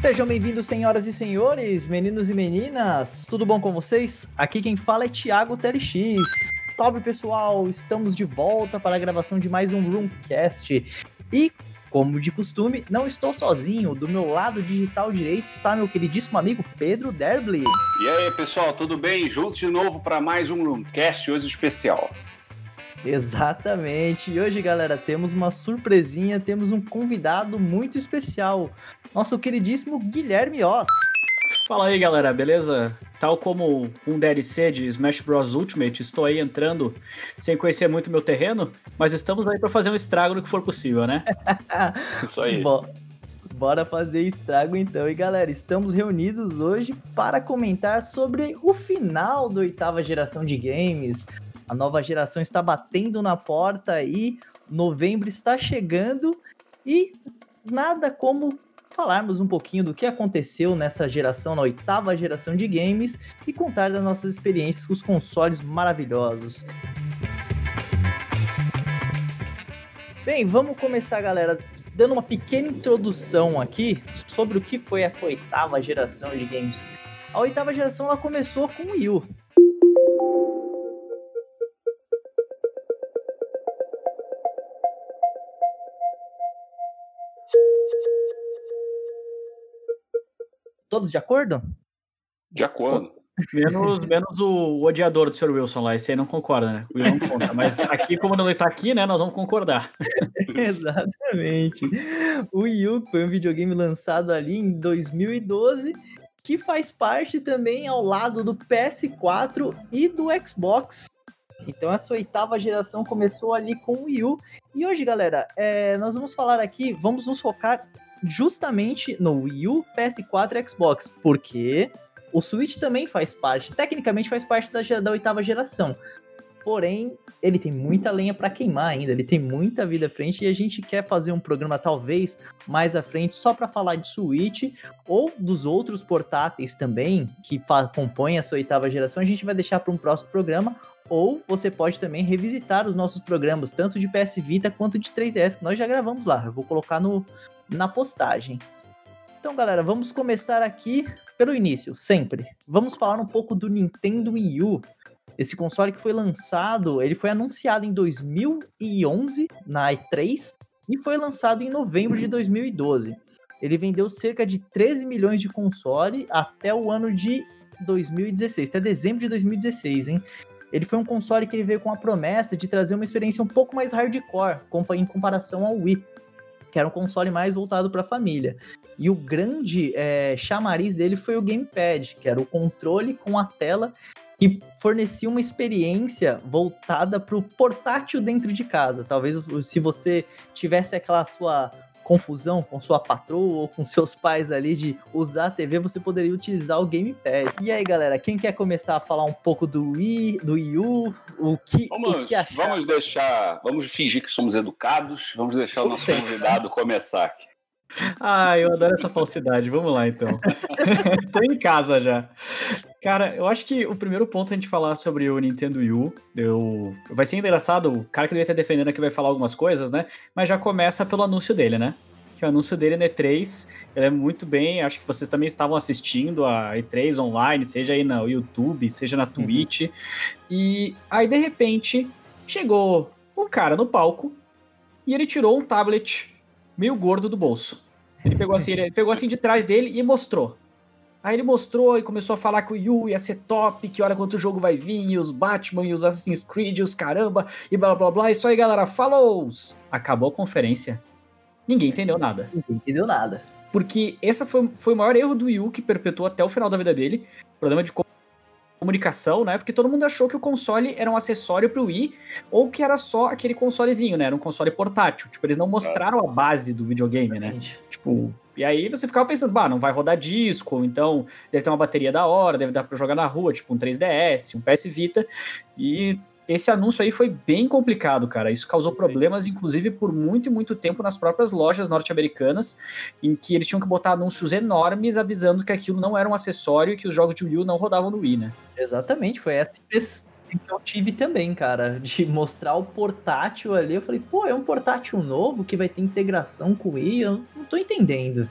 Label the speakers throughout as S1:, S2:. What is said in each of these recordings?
S1: Sejam bem-vindos, senhoras e senhores, meninos e meninas. Tudo bom com vocês? Aqui quem fala é Thiago TLX. Salve pessoal, estamos de volta para a gravação de mais um Roomcast. E, como de costume, não estou sozinho. Do meu lado digital direito está meu queridíssimo amigo Pedro Derbly.
S2: E aí, pessoal, tudo bem? Juntos de novo para mais um Roomcast hoje especial.
S1: Exatamente. E hoje, galera, temos uma surpresinha, temos um convidado muito especial, nosso queridíssimo Guilherme Oss.
S3: Fala aí, galera, beleza? Tal como um DLC de Smash Bros Ultimate, estou aí entrando sem conhecer muito meu terreno, mas estamos aí para fazer um estrago no que for possível, né?
S2: Isso aí.
S1: Bo bora fazer estrago então. E galera, estamos reunidos hoje para comentar sobre o final da oitava geração de games, a nova geração está batendo na porta e novembro está chegando e nada como falarmos um pouquinho do que aconteceu nessa geração, na oitava geração de games e contar das nossas experiências com os consoles maravilhosos. Bem, vamos começar, galera, dando uma pequena introdução aqui sobre o que foi essa oitava geração de games. A oitava geração ela começou com o Wii U, Todos de acordo?
S2: De acordo.
S3: Menos, menos o, odiador do Sr. Wilson lá, esse aí não concorda, né? O Will não conta. Mas aqui, como não está aqui, né, nós vamos concordar.
S1: Exatamente. O Wii U foi um videogame lançado ali em 2012, que faz parte também ao lado do PS4 e do Xbox. Então essa oitava geração começou ali com o Wii U. E hoje, galera, é, nós vamos falar aqui, vamos nos focar justamente no Wii U, PS4 e Xbox, porque o Switch também faz parte, tecnicamente faz parte da, da oitava geração. Porém, ele tem muita lenha para queimar ainda, ele tem muita vida à frente e a gente quer fazer um programa talvez mais à frente só para falar de Switch ou dos outros portáteis também que compõem essa oitava geração. A gente vai deixar para um próximo programa ou você pode também revisitar os nossos programas, tanto de PS Vita quanto de 3DS, que nós já gravamos lá. Eu vou colocar no, na postagem. Então, galera, vamos começar aqui pelo início, sempre. Vamos falar um pouco do Nintendo Wii U. Esse console que foi lançado, ele foi anunciado em 2011 na E3 e foi lançado em novembro de 2012. Ele vendeu cerca de 13 milhões de console até o ano de 2016, até dezembro de 2016, hein? Ele foi um console que ele veio com a promessa de trazer uma experiência um pouco mais hardcore em comparação ao Wii que era um console mais voltado para a família. E o grande é, chamariz dele foi o gamepad, que era o controle com a tela que fornecia uma experiência voltada para o portátil dentro de casa. Talvez se você tivesse aquela sua confusão com sua patroa ou com seus pais ali de usar a TV, você poderia utilizar o gamepad. E aí, galera, quem quer começar a falar um pouco do Wii, do Wii U, o que,
S2: vamos,
S1: o que
S2: achar? Vamos deixar, vamos fingir que somos educados, vamos deixar o nosso convidado começar aqui.
S3: Ah, eu adoro essa falsidade. Vamos lá, então. Tô em casa já. Cara, eu acho que o primeiro ponto é a gente falar sobre o Nintendo Wii U, eu... vai ser engraçado, o cara que devia estar defendendo aqui vai falar algumas coisas, né? Mas já começa pelo anúncio dele, né? Que o anúncio dele na E3, ele é muito bem, acho que vocês também estavam assistindo a E3 online, seja aí no YouTube, seja na Twitch. Uhum. E aí, de repente, chegou um cara no palco e ele tirou um tablet meio gordo do bolso. Ele pegou assim, ele pegou assim de trás dele e mostrou. Aí ele mostrou e começou a falar que o Yu ia ser top, que hora quanto o jogo vai vir, e os Batman e os Assassin's Creed e os caramba, e blá blá blá. Isso aí, galera, falou! Acabou a conferência. Ninguém entendeu nada.
S1: Ninguém entendeu nada.
S3: Porque esse foi, foi o maior erro do Wii U que perpetuou até o final da vida dele. Problema de comunicação, né? Porque todo mundo achou que o console era um acessório pro Wii ou que era só aquele consolezinho, né? Era um console portátil. Tipo, eles não mostraram a base do videogame, né? Tipo, e aí você ficava pensando, bah, não vai rodar disco, então deve ter uma bateria da hora, deve dar para jogar na rua, tipo um 3DS, um PS Vita. E esse anúncio aí foi bem complicado, cara. Isso causou problemas, inclusive, por muito e muito tempo nas próprias lojas norte-americanas, em que eles tinham que botar anúncios enormes avisando que aquilo não era um acessório e que os jogos de Wii U não rodavam no Wii, né?
S1: Exatamente, foi essa impressão que eu tive também, cara, de mostrar o portátil ali. Eu falei, pô, é um portátil novo que vai ter integração com o Wii? Eu não tô entendendo.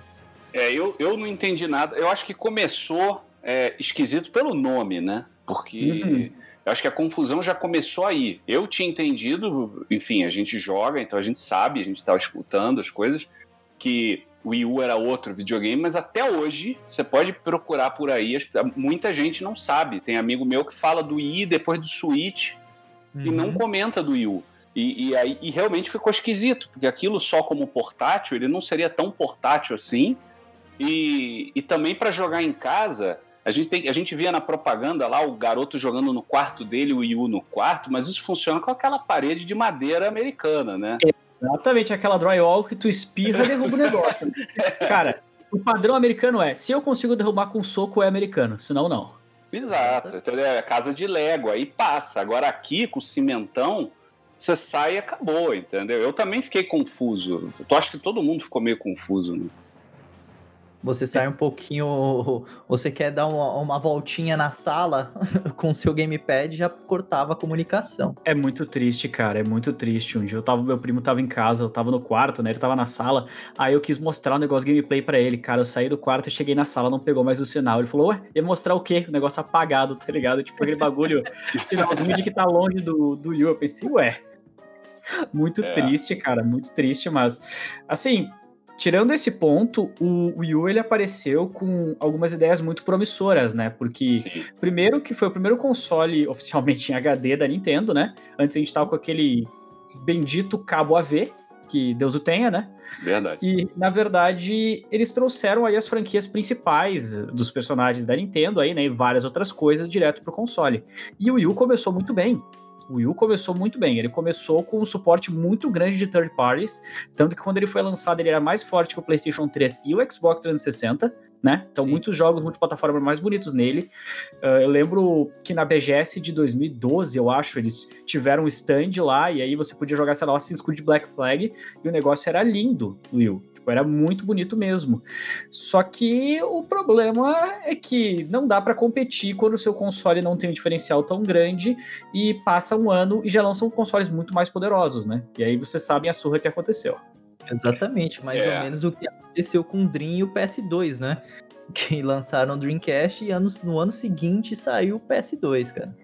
S2: É, eu, eu não entendi nada. Eu acho que começou é, esquisito pelo nome, né? Porque uhum. Eu acho que a confusão já começou aí. Eu tinha entendido, enfim, a gente joga, então a gente sabe, a gente estava escutando as coisas, que o Wii U era outro videogame, mas até hoje você pode procurar por aí, muita gente não sabe. Tem amigo meu que fala do Wii depois do Switch uhum. e não uhum. comenta do Wii U. E, e, aí, e realmente ficou esquisito, porque aquilo só como portátil, ele não seria tão portátil assim. E, e também para jogar em casa, a gente, tem, a gente via na propaganda lá o garoto jogando no quarto dele, o Wii U no quarto, mas isso funciona com aquela parede de madeira americana, né?
S3: Exatamente, aquela drywall que tu espirra e derruba o negócio. Cara, o padrão americano é: se eu consigo derrubar com soco, é americano, senão não.
S2: Exato, entendeu? É casa de Lego, aí passa. Agora aqui, com o cimentão, você sai e acabou, entendeu? Eu também fiquei confuso. Tu acha que todo mundo ficou meio confuso, né?
S1: Você sai um pouquinho. Você quer dar uma, uma voltinha na sala com o seu gamepad já cortava a comunicação.
S3: É muito triste, cara. É muito triste. Um dia eu tava, meu primo tava em casa, eu tava no quarto, né? Ele tava na sala. Aí eu quis mostrar o um negócio gameplay para ele, cara. Eu saí do quarto e cheguei na sala, não pegou mais o sinal. Ele falou, ué, ia mostrar o quê? O negócio apagado, tá ligado? Tipo aquele bagulho, sinalzinho de que tá longe do, do Yu. Eu pensei, ué. Muito é. triste, cara, muito triste, mas assim, Tirando esse ponto, o Wii U ele apareceu com algumas ideias muito promissoras, né? Porque, Sim. primeiro, que foi o primeiro console oficialmente em HD da Nintendo, né? Antes a gente tava com aquele bendito cabo AV, que Deus o tenha, né?
S2: Verdade.
S3: E, na verdade, eles trouxeram aí as franquias principais dos personagens da Nintendo aí, né? E várias outras coisas direto pro console. E o Wii U começou muito bem o Wii U começou muito bem. Ele começou com um suporte muito grande de third parties, tanto que quando ele foi lançado ele era mais forte que o PlayStation 3 e o Xbox 360, né? Então Sim. muitos jogos multiplataforma mais bonitos nele. Uh, eu lembro que na BGS de 2012, eu acho, eles tiveram um stand lá e aí você podia jogar, sei lá, Assassin's Creed Black Flag e o negócio era lindo, Will. Tipo, era muito bonito mesmo. Só que o problema é que não dá para competir quando o seu console não tem um diferencial tão grande e passa um ano e já lançam consoles muito mais poderosos, né? E aí você sabe a surra que aconteceu.
S1: Exatamente, mais é. ou menos o que aconteceu com o Dream e o PS2, né? Que lançaram o Dreamcast e anos, no ano seguinte saiu o PS2, cara.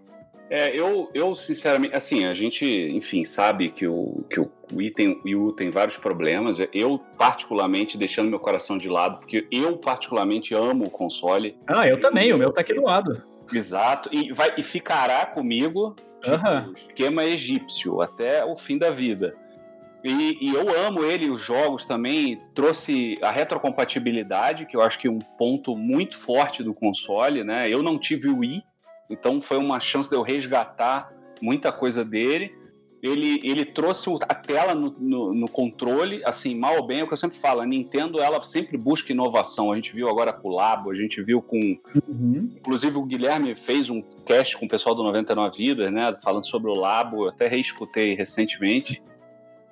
S2: É, eu, eu sinceramente, assim, a gente, enfim, sabe que o, que o item o Wii tem vários problemas. Eu, particularmente, deixando meu coração de lado, porque eu, particularmente, amo o console.
S3: Ah, eu também, o meu tá aqui do lado.
S2: Exato, e, vai, e ficará comigo, tipo, uhum. esquema egípcio, até o fim da vida. E, e, eu amo ele, os jogos também. Trouxe a retrocompatibilidade, que eu acho que é um ponto muito forte do console, né? Eu não tive o Wii, então foi uma chance de eu resgatar muita coisa dele. Ele, ele trouxe a tela no, no, no, controle, assim, mal ou bem, é o que eu sempre falo, a Nintendo ela sempre busca inovação. A gente viu agora com o Labo, a gente viu com. Uhum. Inclusive, o Guilherme fez um cast com o pessoal do 99 Vidas, né? Falando sobre o Labo, eu até reescutei recentemente.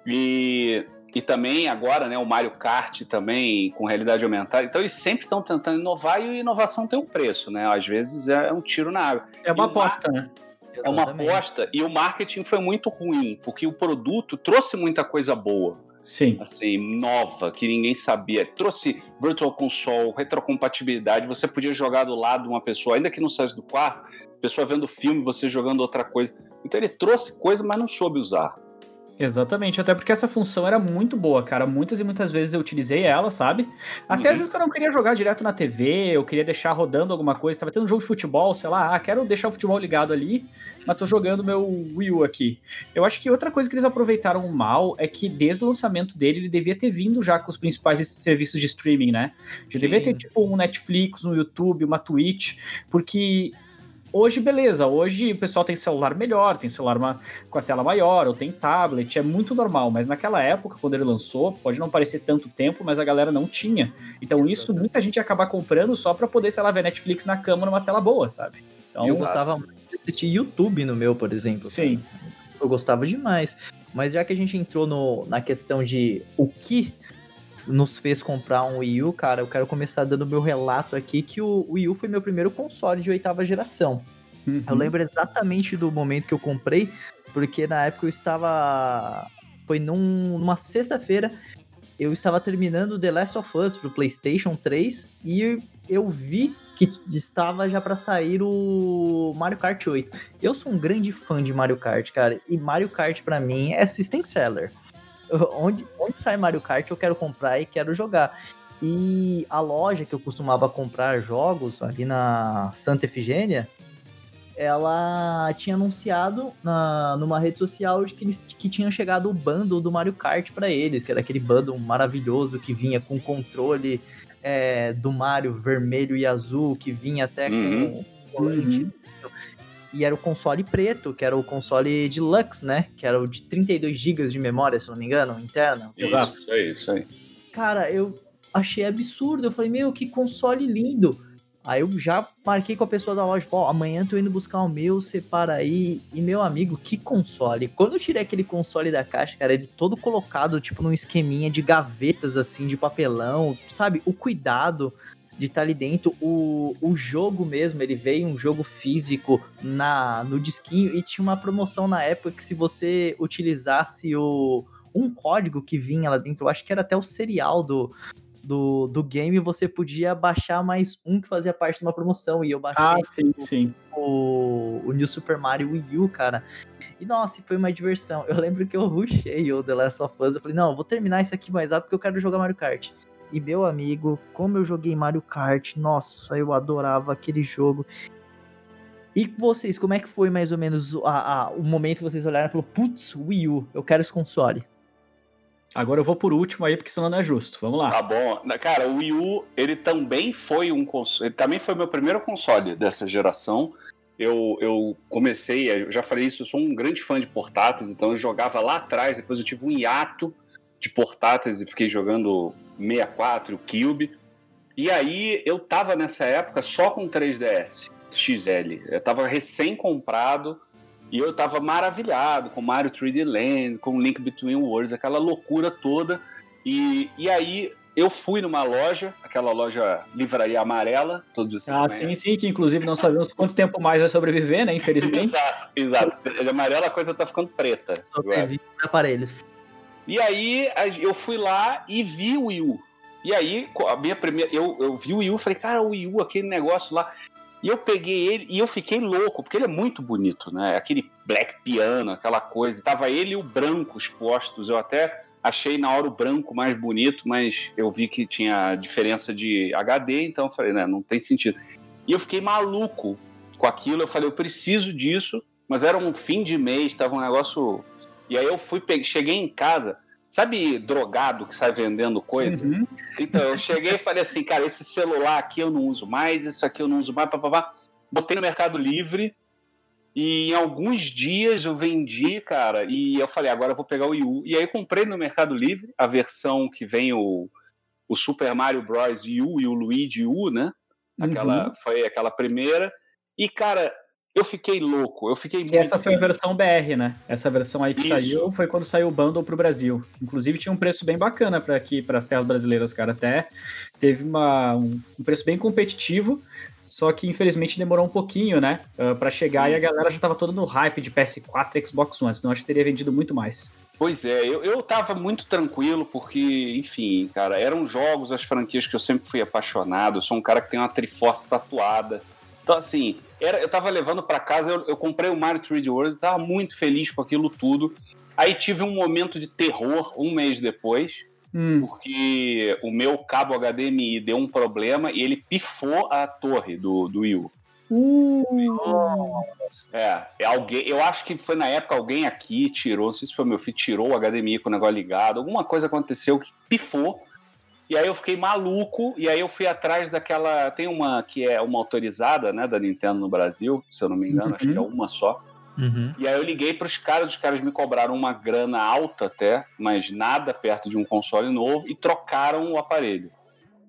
S2: E e também agora, né, o Mario Kart também com realidade aumentada. Então eles sempre estão tentando inovar e a inovação tem um preço, né? Às vezes é um tiro na água.
S3: É uma aposta, né?
S2: É uma aposta e o marketing foi muito ruim, porque o produto trouxe muita coisa boa.
S3: Sim.
S2: Assim, nova, que ninguém sabia. Trouxe Virtual Console, retrocompatibilidade, você podia jogar do lado de uma pessoa, ainda que não saísse do quarto, pessoa vendo filme, você jogando outra coisa. Então ele trouxe coisa, mas não soube usar.
S3: Exatamente, até porque essa função era muito boa, cara. Muitas e muitas vezes eu utilizei ela, sabe? Até uhum. às vezes quando eu não queria jogar direto na TV, eu queria deixar rodando alguma coisa, tava tendo um jogo de futebol, sei lá, ah, quero deixar o futebol ligado ali, mas tô jogando meu Wii U aqui. Eu acho que outra coisa que eles aproveitaram mal é que desde o lançamento dele, ele devia ter vindo já com os principais serviços de streaming, né? Já devia ter tipo um Netflix, um YouTube, uma Twitch, porque Hoje, beleza, hoje o pessoal tem celular melhor, tem celular uma, com a tela maior, ou tem tablet, é muito normal, mas naquela época, quando ele lançou, pode não parecer tanto tempo, mas a galera não tinha. Então isso muita gente ia acabar comprando só para poder, sei lá, ver Netflix na cama numa tela boa, sabe? Então,
S1: eu gostava muito de assistir YouTube no meu, por exemplo.
S3: Sim.
S1: Eu gostava demais. Mas já que a gente entrou no, na questão de o que nos fez comprar um Wii U, cara, eu quero começar dando meu relato aqui que o Wii U foi meu primeiro console de oitava geração. Uhum. Eu lembro exatamente do momento que eu comprei, porque na época eu estava. Foi num, numa sexta-feira eu estava terminando The Last of Us pro PlayStation 3 e eu vi que estava já para sair o Mario Kart 8. Eu sou um grande fã de Mario Kart, cara, e Mario Kart para mim é system seller. Onde, onde sai Mario Kart eu quero comprar e quero jogar. E a loja que eu costumava comprar jogos ali na Santa Efigênia, ela tinha anunciado na, numa rede social de que, eles, que tinha chegado o bundle do Mario Kart para eles, que era aquele bundle maravilhoso que vinha com controle é, do Mario vermelho e azul, que vinha até uhum. com Uhum. E era o console preto, que era o console deluxe, né? Que era o de 32 GB de memória, se não me engano, interna.
S2: Exato. Isso aí, isso aí.
S1: Cara, eu achei absurdo. Eu falei, meu, que console lindo. Aí eu já marquei com a pessoa da loja, ó, amanhã tô indo buscar o meu, separa aí. E meu amigo, que console. Quando eu tirei aquele console da caixa, cara, ele todo colocado, tipo, num esqueminha de gavetas, assim, de papelão, sabe? O cuidado de estar tá ali dentro. O, o jogo mesmo, ele veio um jogo físico na no disquinho e tinha uma promoção na época que se você utilizasse o um código que vinha lá dentro, eu acho que era até o serial do, do, do game, você podia baixar mais um que fazia parte de uma promoção. E eu baixei
S3: ah, sim,
S1: o,
S3: sim.
S1: O, o New Super Mario Wii U, cara. E nossa, foi uma diversão. Eu lembro que eu rushei o The Last of Us. Eu falei, não, eu vou terminar isso aqui mais rápido porque eu quero jogar Mario Kart. E meu amigo, como eu joguei Mario Kart, nossa, eu adorava aquele jogo. E vocês, como é que foi mais ou menos a, a, o momento que vocês olharam e falaram, putz, Wii U, eu quero esse console?
S3: Agora eu vou por último aí, porque senão não é justo. Vamos lá.
S2: Tá bom. Cara, o Wii U, ele também foi um console. Ele também foi meu primeiro console dessa geração. Eu, eu comecei, eu já falei isso, eu sou um grande fã de portáteis, então eu jogava lá atrás, depois eu tive um hiato de portáteis e fiquei jogando 64, o Cube. E aí eu tava nessa época só com 3DS XL. Eu tava recém-comprado e eu tava maravilhado com Mario 3D Land, com Link Between Worlds, aquela loucura toda. E, e aí eu fui numa loja, aquela loja livraria amarela, todos
S3: vocês Ah, sim, sim, que inclusive não sabemos quanto tempo mais vai sobreviver, né, infelizmente.
S2: exato, exato. De amarela a coisa tá ficando preta.
S1: Sobrevive aparelhos.
S2: E aí eu fui lá e vi o Wii U. E aí, a minha primeira. Eu, eu vi o Wii U falei, cara, o Wii U, aquele negócio lá. E eu peguei ele e eu fiquei louco, porque ele é muito bonito, né? Aquele black piano, aquela coisa. Tava ele e o branco expostos. Eu até achei na hora o branco mais bonito, mas eu vi que tinha diferença de HD, então eu falei, né, não tem sentido. E eu fiquei maluco com aquilo. Eu falei, eu preciso disso, mas era um fim de mês, tava um negócio. E aí eu fui, peguei, cheguei em casa, Sabe drogado que sai vendendo coisa? Uhum. Então, eu cheguei e falei assim, cara, esse celular aqui eu não uso mais, isso aqui eu não uso mais, papapá. Botei no Mercado Livre e em alguns dias eu vendi, cara, e eu falei, agora eu vou pegar o Wii U. E aí eu comprei no Mercado Livre a versão que vem o, o Super Mario Bros. U e o Luigi U, né? Aquela, uhum. Foi aquela primeira. E, cara, eu fiquei louco, eu fiquei muito.
S3: Essa foi a versão BR, né? Essa versão aí que Isso. saiu foi quando saiu o bundle pro Brasil. Inclusive tinha um preço bem bacana para aqui, para as terras brasileiras, cara. Até teve uma, um, preço bem competitivo, só que infelizmente demorou um pouquinho, né? Uh, para chegar e a galera já tava toda no hype de PS4 e Xbox One, senão acho que teria vendido muito mais.
S2: Pois é, eu, eu tava muito tranquilo porque, enfim, cara, eram jogos, as franquias que eu sempre fui apaixonado. Eu sou um cara que tem uma Triforce tatuada. Então, assim, era, eu tava levando para casa, eu, eu, comprei o Mario 3D World, tava muito feliz com aquilo tudo. Aí tive um momento de terror um mês depois, hum. porque o meu cabo HDMI deu um problema e ele pifou a torre do, do Wii U.
S3: Uh.
S2: É, é alguém, eu acho que foi na época alguém aqui tirou, não sei se foi meu filho, tirou o HDMI com o negócio ligado, alguma coisa aconteceu que pifou e aí eu fiquei maluco, e aí eu fui atrás daquela. Tem uma que é uma autorizada, né, da Nintendo no Brasil, se eu não me engano, uhum. acho que é uhum. uma só. Uhum. E aí eu liguei para os caras, os caras me cobraram uma grana alta até, mas nada perto de um console novo, e trocaram o aparelho.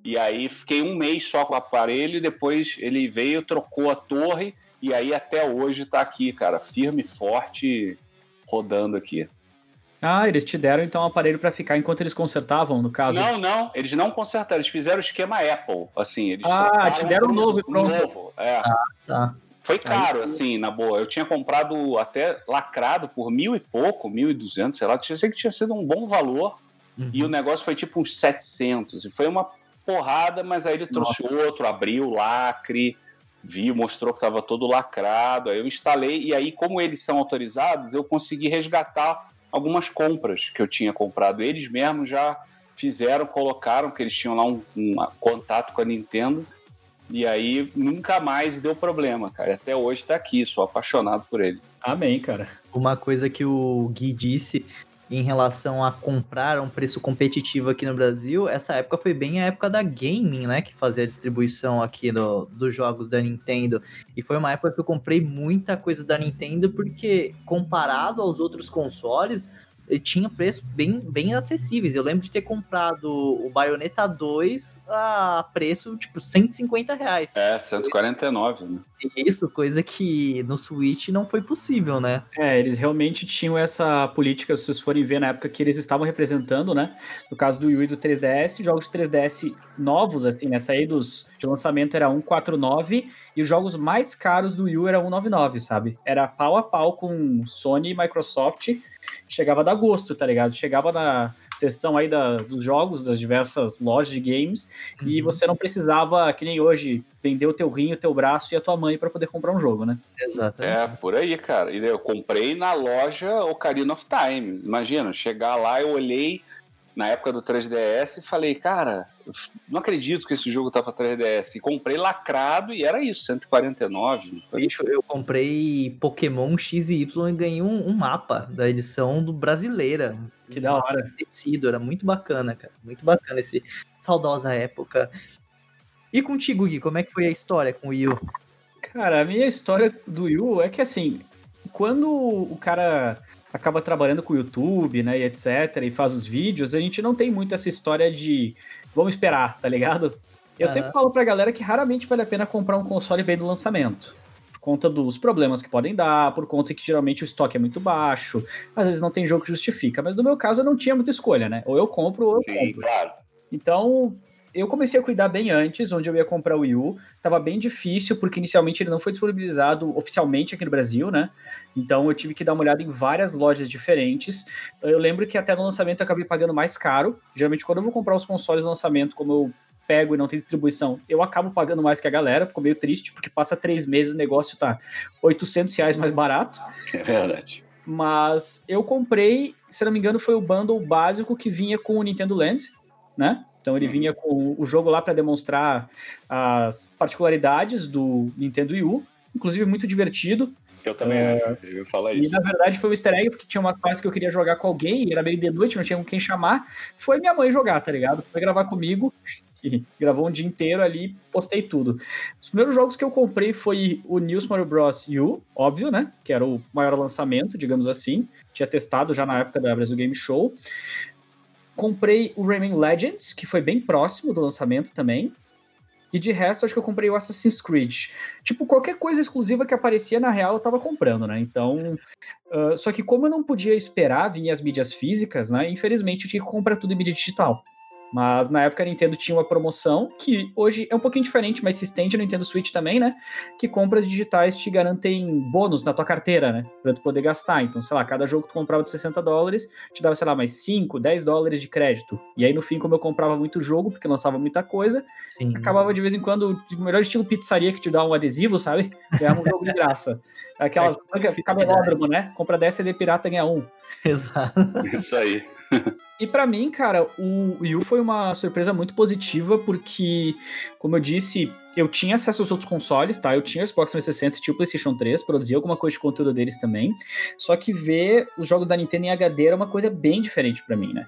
S2: E aí fiquei um mês só com o aparelho, e depois ele veio, trocou a torre, e aí até hoje está aqui, cara, firme, forte, rodando aqui.
S3: Ah, eles te deram então um aparelho para ficar enquanto eles consertavam, no caso?
S2: Não, não, eles não consertaram, eles fizeram o esquema Apple, assim, eles
S3: Ah, te deram um novo e pronto.
S2: Novo, é. Ah, tá. Foi caro, Aí, assim, na boa. Eu tinha comprado até lacrado por mil e pouco, mil e duzentos, sei lá. Eu sei que tinha sido um bom valor. Uhum. E o negócio foi tipo uns 700. E foi uma porrada, mas aí ele trouxe Nossa. outro, abriu o lacre, viu, mostrou que estava todo lacrado. Aí eu instalei, e aí, como eles são autorizados, eu consegui resgatar algumas compras que eu tinha comprado. Eles mesmos já fizeram, colocaram, que eles tinham lá um, um contato com a Nintendo. E aí nunca mais deu problema, cara. Até hoje tá aqui, sou apaixonado por ele.
S3: Amém, cara.
S1: Uma coisa que o Gui disse em relação a comprar a um preço competitivo aqui no Brasil, essa época foi bem a época da gaming, né? Que fazia a distribuição aqui do, dos jogos da Nintendo. E foi uma época que eu comprei muita coisa da Nintendo, porque comparado aos outros consoles, ele tinha preços bem, bem acessíveis. Eu lembro de ter comprado o Bayonetta 2 a preço, tipo, 150 reais.
S2: É, 149, né?
S1: Isso, coisa que no Switch não foi possível, né?
S3: É, eles realmente tinham essa política, se vocês forem ver na época que eles estavam representando, né? No caso do Wii e do 3DS, jogos de 3DS novos, assim, né? Saídos de lançamento era 149 e os jogos mais caros do Wii era 199, sabe? Era pau a pau com Sony e Microsoft chegava a dar gosto, tá ligado? Chegava na seção aí da, dos jogos, das diversas lojas de games, uhum. e você não precisava, que nem hoje, vender o teu rim, o teu braço e a tua mãe para poder comprar um jogo, né?
S2: Exato. É, por aí, cara. Eu comprei na loja Ocarina of Time. Imagina, chegar lá, eu olhei na época do 3DS e falei, cara, não acredito que esse jogo tá pra 3DS. E comprei lacrado e era isso, 149.
S1: Bicho, eu comprei Pokémon X e Y e ganhei um, um mapa da edição do brasileira.
S3: Que um da hora.
S1: Tecido, era muito bacana, cara. Muito bacana esse saudosa época. E contigo, Gui, como é que foi a história com o Yu?
S3: Cara, a minha história do Yu é que assim, quando o cara acaba trabalhando com o YouTube, né, e etc, e faz os vídeos, a gente não tem muito essa história de vamos esperar, tá ligado? Eu uhum. sempre falo pra galera que raramente vale a pena comprar um console bem do lançamento. Por conta dos problemas que podem dar, por conta que geralmente o estoque é muito baixo, às vezes não tem jogo que justifica. Mas no meu caso eu não tinha muita escolha, né? Ou eu compro ou eu Sim, compro. Claro. Então, eu comecei a cuidar bem antes, onde eu ia comprar o Wii U. Tava bem difícil, porque inicialmente ele não foi disponibilizado oficialmente aqui no Brasil, né? Então eu tive que dar uma olhada em várias lojas diferentes. Eu lembro que até no lançamento eu acabei pagando mais caro. Geralmente, quando eu vou comprar os consoles no lançamento, como eu pego e não tem distribuição, eu acabo pagando mais que a galera. Ficou meio triste, porque passa três meses o negócio tá 800 reais mais barato.
S2: É verdade.
S3: Mas eu comprei, se não me engano, foi o bundle básico que vinha com o Nintendo Land, né? Então ele uhum. vinha com o jogo lá para demonstrar as particularidades do Nintendo Wii U, inclusive muito divertido.
S2: Eu também é, eu ia falar isso.
S3: E na verdade foi um easter egg, porque tinha uma parte que eu queria jogar com alguém, e era meio de noite, não tinha com quem chamar. Foi minha mãe jogar, tá ligado? Foi gravar comigo, e gravou um dia inteiro ali, postei tudo. Os primeiros jogos que eu comprei foi o New Mario Bros. U, óbvio, né? Que era o maior lançamento, digamos assim. Tinha testado já na época da Brasil Game Show. Comprei o Rayman Legends, que foi bem próximo do lançamento também. E de resto, acho que eu comprei o Assassin's Creed. Tipo, qualquer coisa exclusiva que aparecia na real, eu tava comprando, né? Então. Uh, só que como eu não podia esperar vir as mídias físicas, né? Infelizmente, eu tinha que comprar tudo em mídia digital. Mas na época a Nintendo tinha uma promoção que hoje é um pouquinho diferente, mas se estende no Nintendo Switch também, né? Que compras digitais te garantem bônus na tua carteira, né? Pra tu poder gastar. Então, sei lá, cada jogo que tu comprava de 60 dólares te dava, sei lá, mais 5, 10 dólares de crédito. E aí no fim, como eu comprava muito jogo, porque lançava muita coisa, Sim. acabava de vez em quando, melhor estilo pizzaria que te dá um adesivo, sabe? Ganhava um jogo de graça. Aquelas é, camelódromo, né? Compra 10 CD pirata ganha um.
S1: Exato.
S2: Isso aí.
S3: E para mim, cara, o Wii U foi uma surpresa muito positiva, porque, como eu disse, eu tinha acesso aos outros consoles, tá? Eu tinha o Xbox 360 e tinha o PlayStation 3, produzia alguma coisa de conteúdo deles também. Só que ver os jogos da Nintendo em HD era uma coisa bem diferente para mim, né?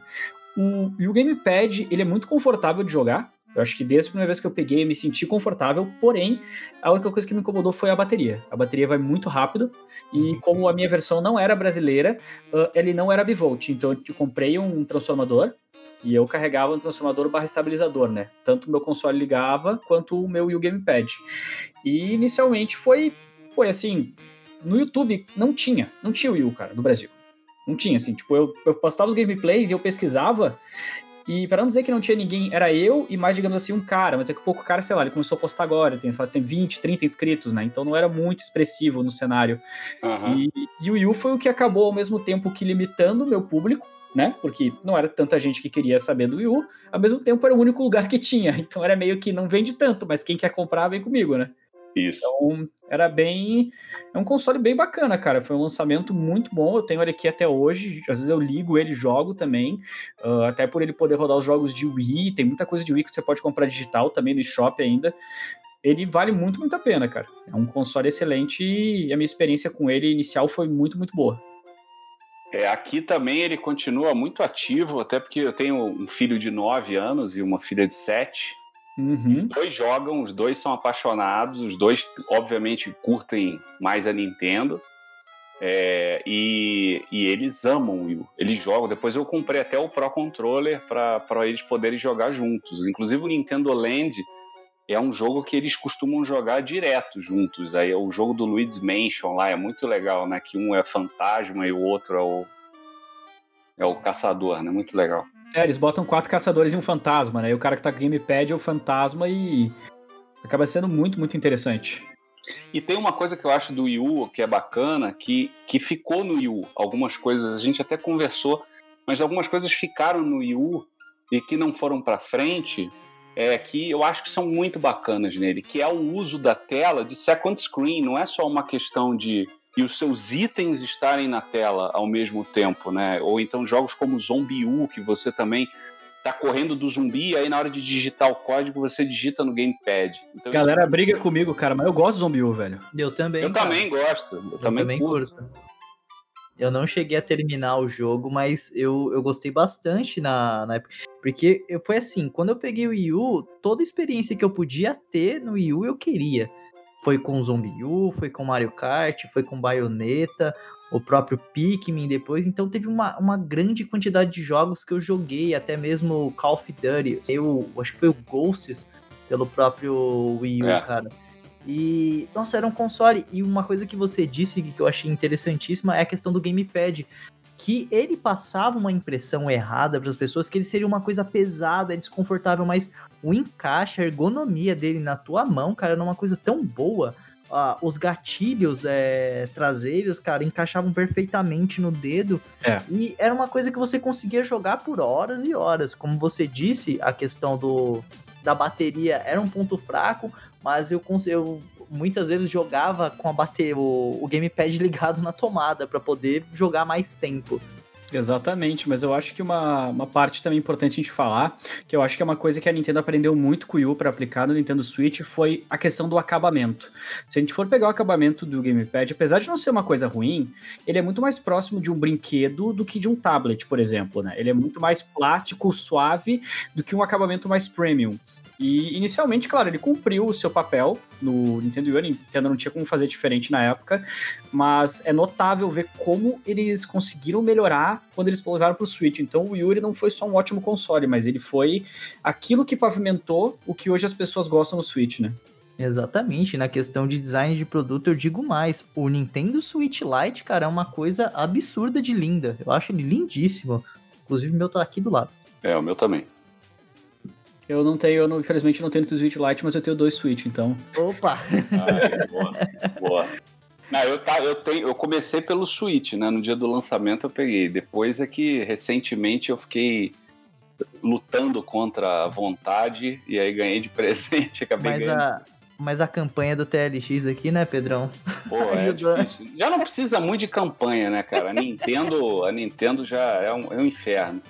S3: O, e o Gamepad, ele é muito confortável de jogar, eu acho que desde a primeira vez que eu peguei, eu me senti confortável, porém, a única coisa que me incomodou foi a bateria. A bateria vai muito rápido, e uhum. como a minha versão não era brasileira, uh, ele não era bivolt. Então eu comprei um transformador, e eu carregava um transformador barra estabilizador, né? Tanto o meu console ligava, quanto o meu Wii Gamepad. E inicialmente foi, foi assim, no YouTube não tinha, não tinha o Wii, cara, no Brasil. Não tinha, assim, tipo, eu, eu postava os gameplays e eu pesquisava, e para não dizer que não tinha ninguém, era eu e mais, digamos assim, um cara. Mas é que pouco cara, sei lá, ele começou a postar agora, tem, lá, tem 20, 30 inscritos, né? Então não era muito expressivo no cenário. Uhum. E, e o Yu foi o que acabou ao mesmo tempo que limitando o meu público, né? Porque não era tanta gente que queria saber do Wii U, ao mesmo tempo era o único lugar que tinha. Então era meio que não vende tanto, mas quem quer comprar vem comigo, né?
S2: Isso.
S3: Então, era bem. É um console bem bacana, cara. Foi um lançamento muito bom. Eu tenho ele aqui até hoje. Às vezes eu ligo ele jogo também. Uh, até por ele poder rodar os jogos de Wii. Tem muita coisa de Wii que você pode comprar digital também no eShop ainda. Ele vale muito, muito a pena, cara. É um console excelente e a minha experiência com ele inicial foi muito, muito boa.
S2: É, aqui também ele continua muito ativo, até porque eu tenho um filho de 9 anos e uma filha de 7. Uhum. Os dois jogam, os dois são apaixonados, os dois, obviamente, curtem mais a Nintendo. É, e, e, eles amam Wii Eles jogam. Depois eu comprei até o Pro Controller para eles poderem jogar juntos. Inclusive o Nintendo Land é um jogo que eles costumam jogar direto juntos. Aí é o jogo do Luigi's Mansion lá, é muito legal, né? Que um é fantasma e o outro é o, é o caçador, né? Muito legal.
S3: É, eles botam quatro caçadores e um fantasma, né? E o cara que tá com gamepad é o fantasma e acaba sendo muito, muito interessante.
S2: E tem uma coisa que eu acho do Wii U que é bacana, que, que ficou no Wii U. Algumas coisas a gente até conversou, mas algumas coisas ficaram no Wii U e que não foram para frente, é, que eu acho que são muito bacanas nele, que é o uso da tela de second screen. Não é só uma questão de e os seus itens estarem na tela ao mesmo tempo, né? Ou então jogos como Zombie U, que você também tá correndo do zumbi, e aí na hora de digitar o código você digita no gamepad.
S3: Então, Galera isso... briga comigo, cara, mas eu gosto de Zombie U, velho.
S1: Eu também.
S2: Eu cara. também gosto. Eu, eu também, também curto. curto.
S1: Eu não cheguei a terminar o jogo, mas eu, eu gostei bastante na, na época. Porque foi assim, quando eu peguei o Wii U, toda experiência que eu podia ter no Wii U eu queria. Foi com Zombie U, foi com Mario Kart, foi com Bayonetta, o próprio Pikmin depois. Então teve uma, uma grande quantidade de jogos que eu joguei, até mesmo Call of Duty. Eu acho que foi o Ghosts pelo próprio Wii U, é. cara. E, nossa, era um console. E uma coisa que você disse que eu achei interessantíssima é a questão do gamepad que ele passava uma impressão errada para as pessoas que ele seria uma coisa pesada, desconfortável, mas o encaixe, a ergonomia dele na tua mão, cara, era uma coisa tão boa. Uh, os gatilhos é, traseiros, cara, encaixavam perfeitamente no dedo. É. E era uma coisa que você conseguia jogar por horas e horas. Como você disse, a questão do, da bateria era um ponto fraco, mas eu, eu muitas vezes jogava com a bater o, o gamepad ligado na tomada para poder jogar mais tempo.
S3: Exatamente, mas eu acho que uma, uma parte também importante a gente falar, que eu acho que é uma coisa que a Nintendo aprendeu muito com o Wii U para aplicar no Nintendo Switch, foi a questão do acabamento. Se a gente for pegar o acabamento do Gamepad, apesar de não ser uma coisa ruim, ele é muito mais próximo de um brinquedo do que de um tablet, por exemplo, né? Ele é muito mais plástico, suave, do que um acabamento mais premium. E inicialmente, claro, ele cumpriu o seu papel no Nintendo Wii, a Nintendo não tinha como fazer diferente na época, mas é notável ver como eles conseguiram melhorar quando eles levaram para o Switch. Então o Wii U não foi só um ótimo console, mas ele foi aquilo que pavimentou o que hoje as pessoas gostam no Switch, né?
S1: Exatamente, na questão de design de produto eu digo mais, o Nintendo Switch Lite, cara, é uma coisa absurda de linda. Eu acho ele lindíssimo. Inclusive o meu tá aqui do lado.
S2: É, o meu também.
S3: Eu não tenho, eu não, infelizmente não tenho o Switch Lite, mas eu tenho dois Switch, então.
S1: Opa!
S2: Ai, boa, boa. Não, eu, tá, eu, tenho, eu comecei pelo Switch, né? No dia do lançamento eu peguei. Depois é que recentemente eu fiquei lutando contra a vontade e aí ganhei de presente, acabei
S1: mas
S2: ganhando.
S1: A, mas a campanha do TLX aqui, né, Pedrão?
S2: Pô, é difícil. Já não precisa muito de campanha, né, cara? A Nintendo, a Nintendo já é um, é um inferno.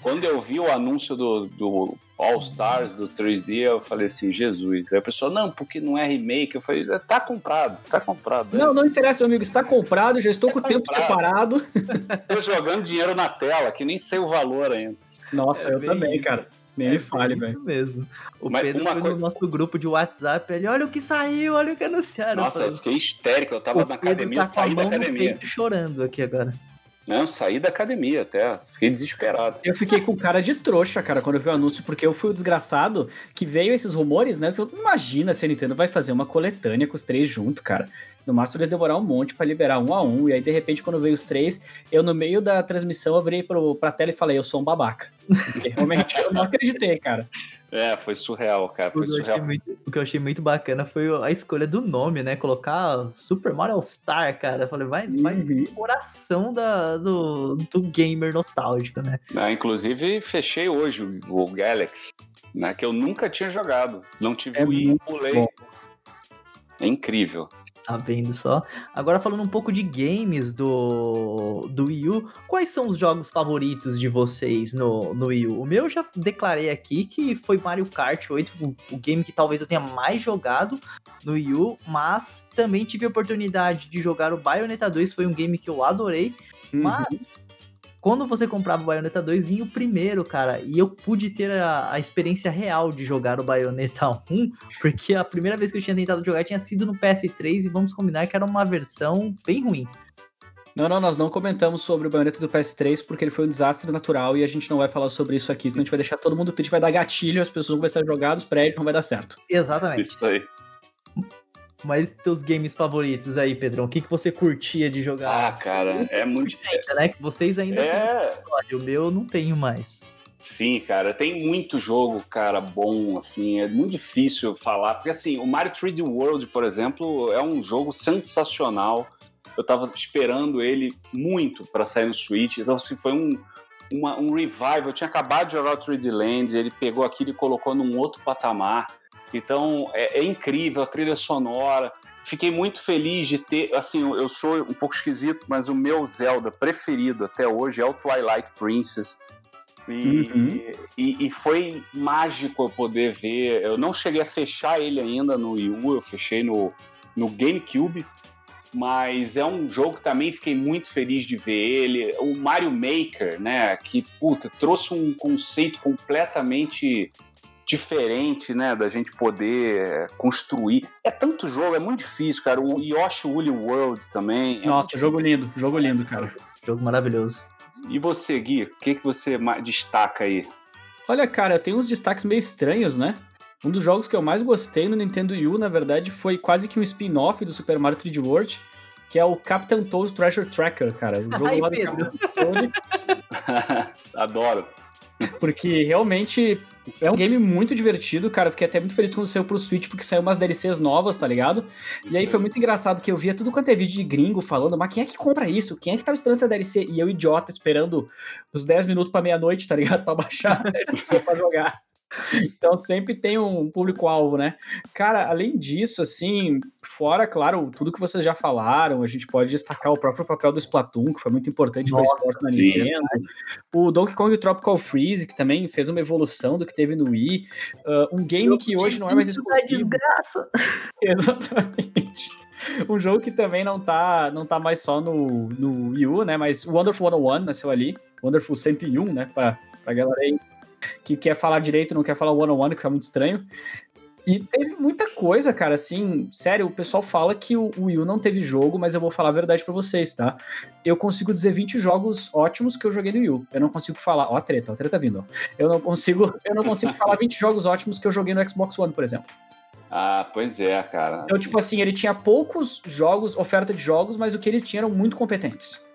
S2: Quando eu vi o anúncio do, do All Stars do 3D, eu falei assim, Jesus. Aí a pessoa, não, porque não é remake. Eu falei, tá comprado, tá comprado.
S3: Não, não interessa, meu amigo, está comprado, já estou tá com o tempo separado.
S2: Tô jogando dinheiro na tela, que nem sei o valor ainda.
S3: Nossa, é eu também, isso. cara. Nem é me fale, velho.
S1: mesmo. O Mas Pedro foi no nosso grupo de WhatsApp, ele, olha o que saiu, olha o que anunciaram.
S2: Nossa, eu, fiquei histérico, eu tava na academia, tá eu saí da academia.
S1: chorando aqui agora.
S2: Não, saí da academia até. Fiquei desesperado.
S3: Eu fiquei com cara de trouxa, cara, quando eu vi o anúncio, porque eu fui o desgraçado que veio esses rumores, né? Que eu imagina se a Nintendo vai fazer uma coletânea com os três juntos, cara. No máximo eles demorar um monte para liberar um a um. E aí, de repente, quando veio os três, eu no meio da transmissão eu virei pro, pra tela e falei, eu sou um babaca. Porque realmente eu não acreditei, cara.
S2: É, foi surreal, cara. Foi
S1: o, que
S2: surreal.
S1: Muito, o que eu achei muito bacana foi a escolha do nome, né? Colocar Super Mario All Star, cara. Eu falei, vai, vai uhum. coração da, do, do gamer nostálgico, né?
S2: Ah, inclusive, fechei hoje o, o Galaxy, né? Que eu nunca tinha jogado. Não tive é o Wii, pulei. Bom. É incrível.
S1: Tá vendo só? Agora falando um pouco de games do, do Wii U, quais são os jogos favoritos de vocês no, no Wii U? O meu eu já declarei aqui que foi Mario Kart 8, o, o game que talvez eu tenha mais jogado no Wii U, mas também tive a oportunidade de jogar o Bayonetta 2, foi um game que eu adorei, uhum. mas quando você comprava o Bayonetta 2, vinha o primeiro, cara. E eu pude ter a, a, experiência real de jogar o Bayonetta 1, porque a primeira vez que eu tinha tentado jogar tinha sido no PS3 e vamos combinar que era uma versão bem ruim.
S3: Não, não, nós não comentamos sobre o Bayonetta do PS3 porque ele foi um desastre natural e a gente não vai falar sobre isso aqui, senão a gente vai deixar todo mundo, a gente vai dar gatilho, as pessoas vão começar a jogar dos prédios, não vai dar certo.
S1: Exatamente.
S2: Isso aí.
S1: Mas teus games favoritos aí, Pedrão? O que, que você curtia de jogar?
S2: Ah, cara, é muito.
S1: né? Que vocês ainda
S2: é...
S1: têm. O meu não tenho mais.
S2: Sim, cara, tem muito jogo, cara, bom, assim, é muito difícil falar, porque assim, o Mario 3D World, por exemplo, é um jogo sensacional. Eu tava esperando ele muito para sair no Switch, então assim, foi um, uma, um revival. Eu tinha acabado de jogar o 3D Land, ele pegou aquilo e colocou num outro patamar. Então é, é incrível a trilha sonora. Fiquei muito feliz de ter, assim, eu sou um pouco esquisito, mas o meu Zelda preferido até hoje é o Twilight Princess. E, uhum. e, e, foi mágico eu poder ver. Eu não cheguei a fechar ele ainda no Wii U, eu fechei no, no GameCube, mas é um jogo que também fiquei muito feliz de ver ele. O Mario Maker, né, que puta, trouxe um conceito completamente diferente, né, da gente poder construir. É tanto jogo, é muito difícil, cara. O Yoshi Woolly World também.
S3: É Nossa, jogo lindo, jogo lindo, cara.
S1: Jogo maravilhoso.
S2: E você, Gui, o que, que você destaca aí?
S3: Olha, cara, tem uns destaques meio estranhos, né? Um dos jogos que eu mais gostei no Nintendo Wii U, na verdade, foi quase que um spin-off do Super Mario 3D World, que é o Captain Toad's Treasure Tracker, cara. O jogo
S1: Ai,
S3: lá
S1: do Pedro.
S3: Toad.
S2: Adoro.
S3: Porque realmente é um game muito divertido, cara. Fiquei até muito feliz quando saiu pro Switch, porque saiu umas DLCs novas, tá ligado? E aí foi muito engraçado que eu via tudo quanto é vídeo de gringo falando, mas quem é que compra isso? Quem é que tava esperando essa DLC? E eu, idiota, esperando os 10 minutos pra meia-noite, tá ligado? Pra baixar a DLC pra jogar. Então sempre tem um público-alvo, né? Cara, além disso, assim, fora, claro, tudo que vocês já falaram, a gente pode destacar o próprio papel do Splatoon, que foi muito importante para o esporte na Nintendo. O Donkey Kong Tropical Freeze, que também fez uma evolução do que teve no Wii. Uh, um game que hoje não é mais exclusivo.
S1: Desgraça.
S3: Exatamente. Um jogo que também não tá, não tá mais só no, no Wii U, né? Mas Wonderful 101 nasceu ali. Wonderful 101, né? Pra, pra galera aí que quer falar direito, não quer falar one-on-one, que é muito estranho. E teve muita coisa, cara, assim, sério, o pessoal fala que o, Wii U não teve jogo, mas eu vou falar a verdade para vocês, tá? Eu consigo dizer 20 jogos ótimos que eu joguei no Wii U. Eu não consigo falar, ó a treta, ó a treta vindo, ó. Eu não consigo, eu não consigo falar 20 jogos ótimos que eu joguei no Xbox One, por exemplo.
S2: Ah, pois é, cara.
S3: Então, tipo assim, ele tinha poucos jogos, oferta de jogos, mas o que eles tinham eram muito competentes.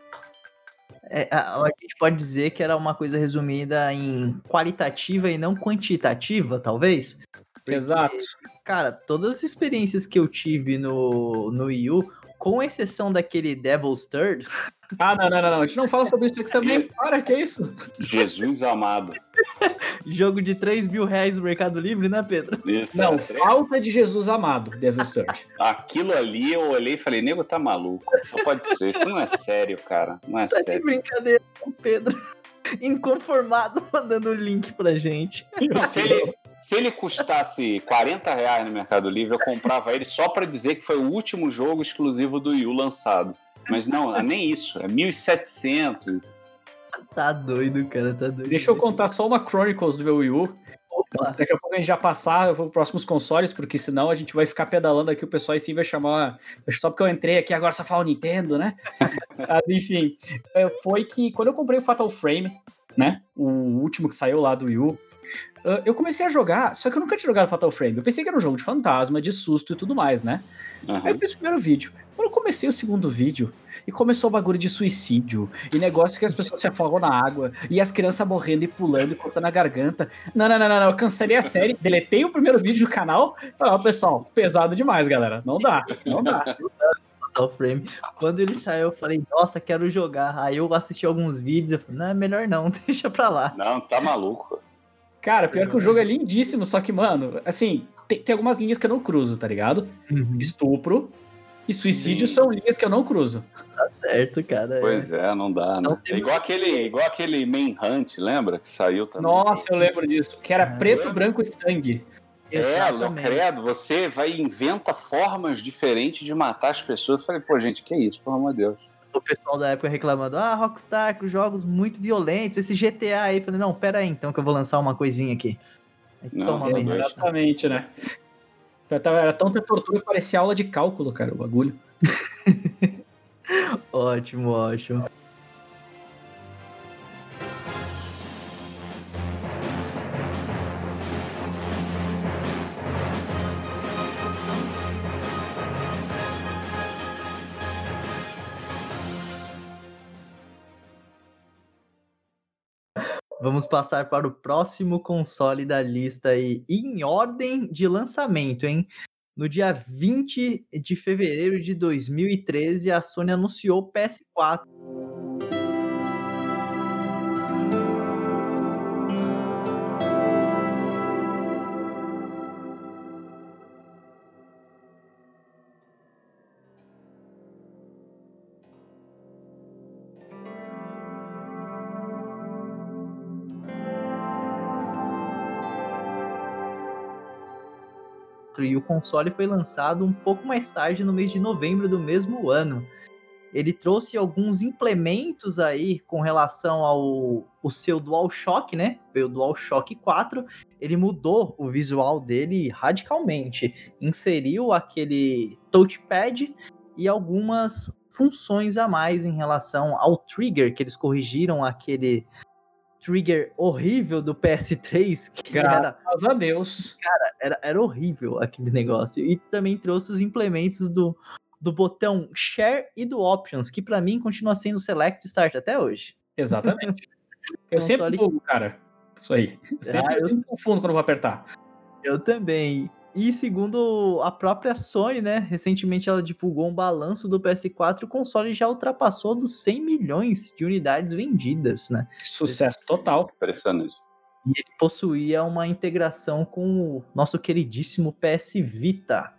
S1: É, a, a, gente pode dizer que era uma coisa resumida em qualitativa e não quantitativa, talvez.
S3: Porque, Exato.
S1: Cara, todas as experiências que eu tive no, no Wii U, com exceção daquele Devil's Third.
S3: Ah, não, não, não, não. A gente não fala sobre isso aqui também. Para, que é isso?
S2: Jesus amado.
S1: Jogo de 3 mil reais no Mercado Livre, né, Pedro?
S3: Isso, não, é falta de Jesus amado, Devil's Third.
S2: Aquilo ali eu olhei e falei, nego, tá maluco. Só pode ser. Isso não é sério, cara. Não é
S1: tá
S2: sério.
S1: De brincadeira com o Pedro. Inconformado mandando o link pra gente.
S2: Se ele, se ele custasse 40 reais no Mercado Livre, eu comprava ele só para dizer que foi o último jogo exclusivo do Yu lançado. Mas não, é nem isso, é 1.700.
S1: Tá doido, cara, tá doido.
S3: Deixa eu contar só uma Chronicles do meu Wii U. Opa. Daqui a pouco a gente já passar para os próximos consoles, porque senão a gente vai ficar pedalando aqui, o pessoal e sim vai chamar. Só porque eu entrei aqui agora só fala o Nintendo, né? Mas enfim, é, foi que quando eu comprei o Fatal Frame, né? O último que saiu lá do Wii U. Uh, eu comecei a jogar, só que eu nunca tinha jogado Fatal Frame. Eu pensei que era um jogo de fantasma, de susto e tudo mais, né? Uhum. Aí eu fiz o primeiro vídeo. Quando eu comecei o segundo vídeo, e começou o bagulho de suicídio, e negócio que as pessoas se afogam na água, e as crianças morrendo e pulando e cortando a garganta. Não, não, não, não, não. eu cancelei a série, deletei o primeiro vídeo do canal. Falei, ó, pessoal, pesado demais, galera. Não dá, não dá.
S1: Fatal Frame. Quando ele saiu, eu falei, nossa, quero jogar. Aí eu assisti alguns vídeos, eu falei, não, é melhor não, deixa pra lá.
S2: Não, tá maluco.
S3: Cara, pior que o jogo é lindíssimo, só que, mano, assim, tem, tem algumas linhas que eu não cruzo, tá ligado? Uhum. Estupro, e suicídio Sim. são linhas que eu não cruzo.
S1: Tá certo, cara.
S2: É. Pois é, não dá, né? É igual aquele, igual aquele Manhunt, lembra? Que saiu também.
S3: Nossa, eu lembro disso. Que era ah, preto, branco e sangue.
S2: É, credo, você vai inventa formas diferentes de matar as pessoas. Eu falei, pô, gente, que isso, pelo amor de Deus.
S1: O pessoal da época reclamando, ah, Rockstar, com jogos muito violentos, esse GTA aí. Eu falei, não, pera aí então que eu vou lançar uma coisinha aqui.
S3: Aí, não, toma, exatamente, né? Era tanta tortura que parecia aula de cálculo, cara, o bagulho.
S1: ótimo, ótimo. Vamos passar para o próximo console da lista aí, em ordem de lançamento, hein? No dia 20 de fevereiro de 2013, a Sony anunciou o PS4 e o console foi lançado um pouco mais tarde, no mês de novembro do mesmo ano. Ele trouxe alguns implementos aí com relação ao o seu DualShock, né? Foi o DualShock 4. Ele mudou o visual dele radicalmente. Inseriu aquele touchpad e algumas funções a mais em relação ao trigger, que eles corrigiram aquele trigger horrível do PS3.
S3: Que Graças era, a Deus.
S1: Cara, era, era horrível aquele negócio. E também trouxe os implementos do, do botão Share e do Options, que para mim continua sendo Select Start até hoje.
S3: Exatamente. eu sempre bugo, cara. Isso aí. Eu sempre, ah, eu... eu confundo quando vou apertar.
S1: Eu também. E segundo a própria Sony, né, recentemente ela divulgou um balanço do PS4 o console já ultrapassou dos 100 milhões de unidades vendidas, né?
S3: Sucesso total.
S2: Impressionante.
S1: E ele possuía uma integração com o nosso queridíssimo PS Vita.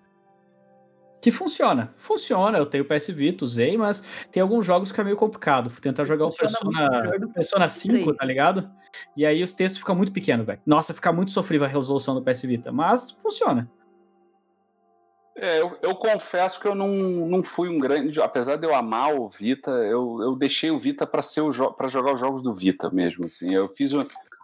S3: Que funciona. Funciona, eu tenho o PS Vita, usei, mas tem alguns jogos que é meio complicado. Vou tentar jogar funciona o Persona, Persona 5, tá ligado? E aí os textos ficam muito pequenos, velho. Nossa, fica muito sofrível a resolução do PS Vita, mas funciona.
S2: É, eu, eu, confesso que eu não, não fui um grande. Apesar de eu amar o Vita, eu, eu deixei o Vita para jogar os jogos do Vita mesmo. Assim. Eu fiz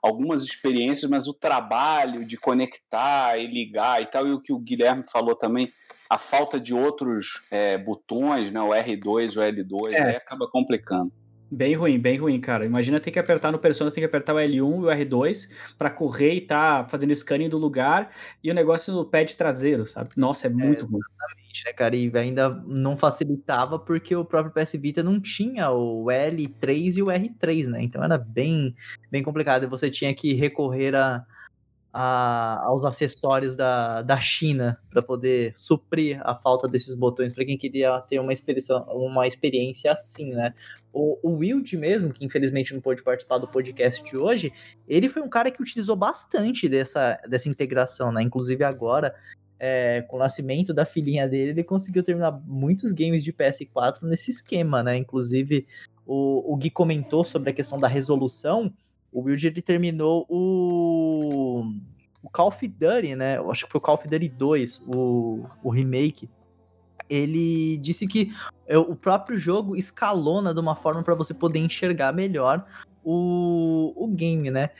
S2: algumas experiências, mas o trabalho de conectar e ligar e tal, e o que o Guilherme falou também a falta de outros é, botões, né, o R2, o L2, é. aí acaba complicando.
S3: Bem ruim, bem ruim, cara. Imagina ter que apertar no Persona, tem que apertar o L1 e o R2 para correr e tá fazendo scanning do lugar e o negócio no pad traseiro, sabe? Nossa, é, é muito é, ruim.
S1: Exatamente, né, cara? E ainda não facilitava porque o próprio PS Vita não tinha o L3 e o R3, né? Então era bem, bem complicado e você tinha que recorrer a a, aos acessórios da, da China para poder suprir a falta desses botões para quem queria ter uma experiência, uma experiência assim, né? O, o Wild mesmo, que infelizmente não pôde participar do podcast de hoje, ele foi um cara que utilizou bastante dessa, dessa integração, né? Inclusive agora, é, com o nascimento da filhinha dele, ele conseguiu terminar muitos games de PS4 nesse esquema, né? Inclusive, o, o Gui comentou sobre a questão da resolução, o Wild ele terminou o, o Call of Duty, né? Eu acho que foi o Call of Duty 2, o, o remake. Ele disse que o próprio jogo escalona de uma forma para você poder enxergar melhor o, o game, né?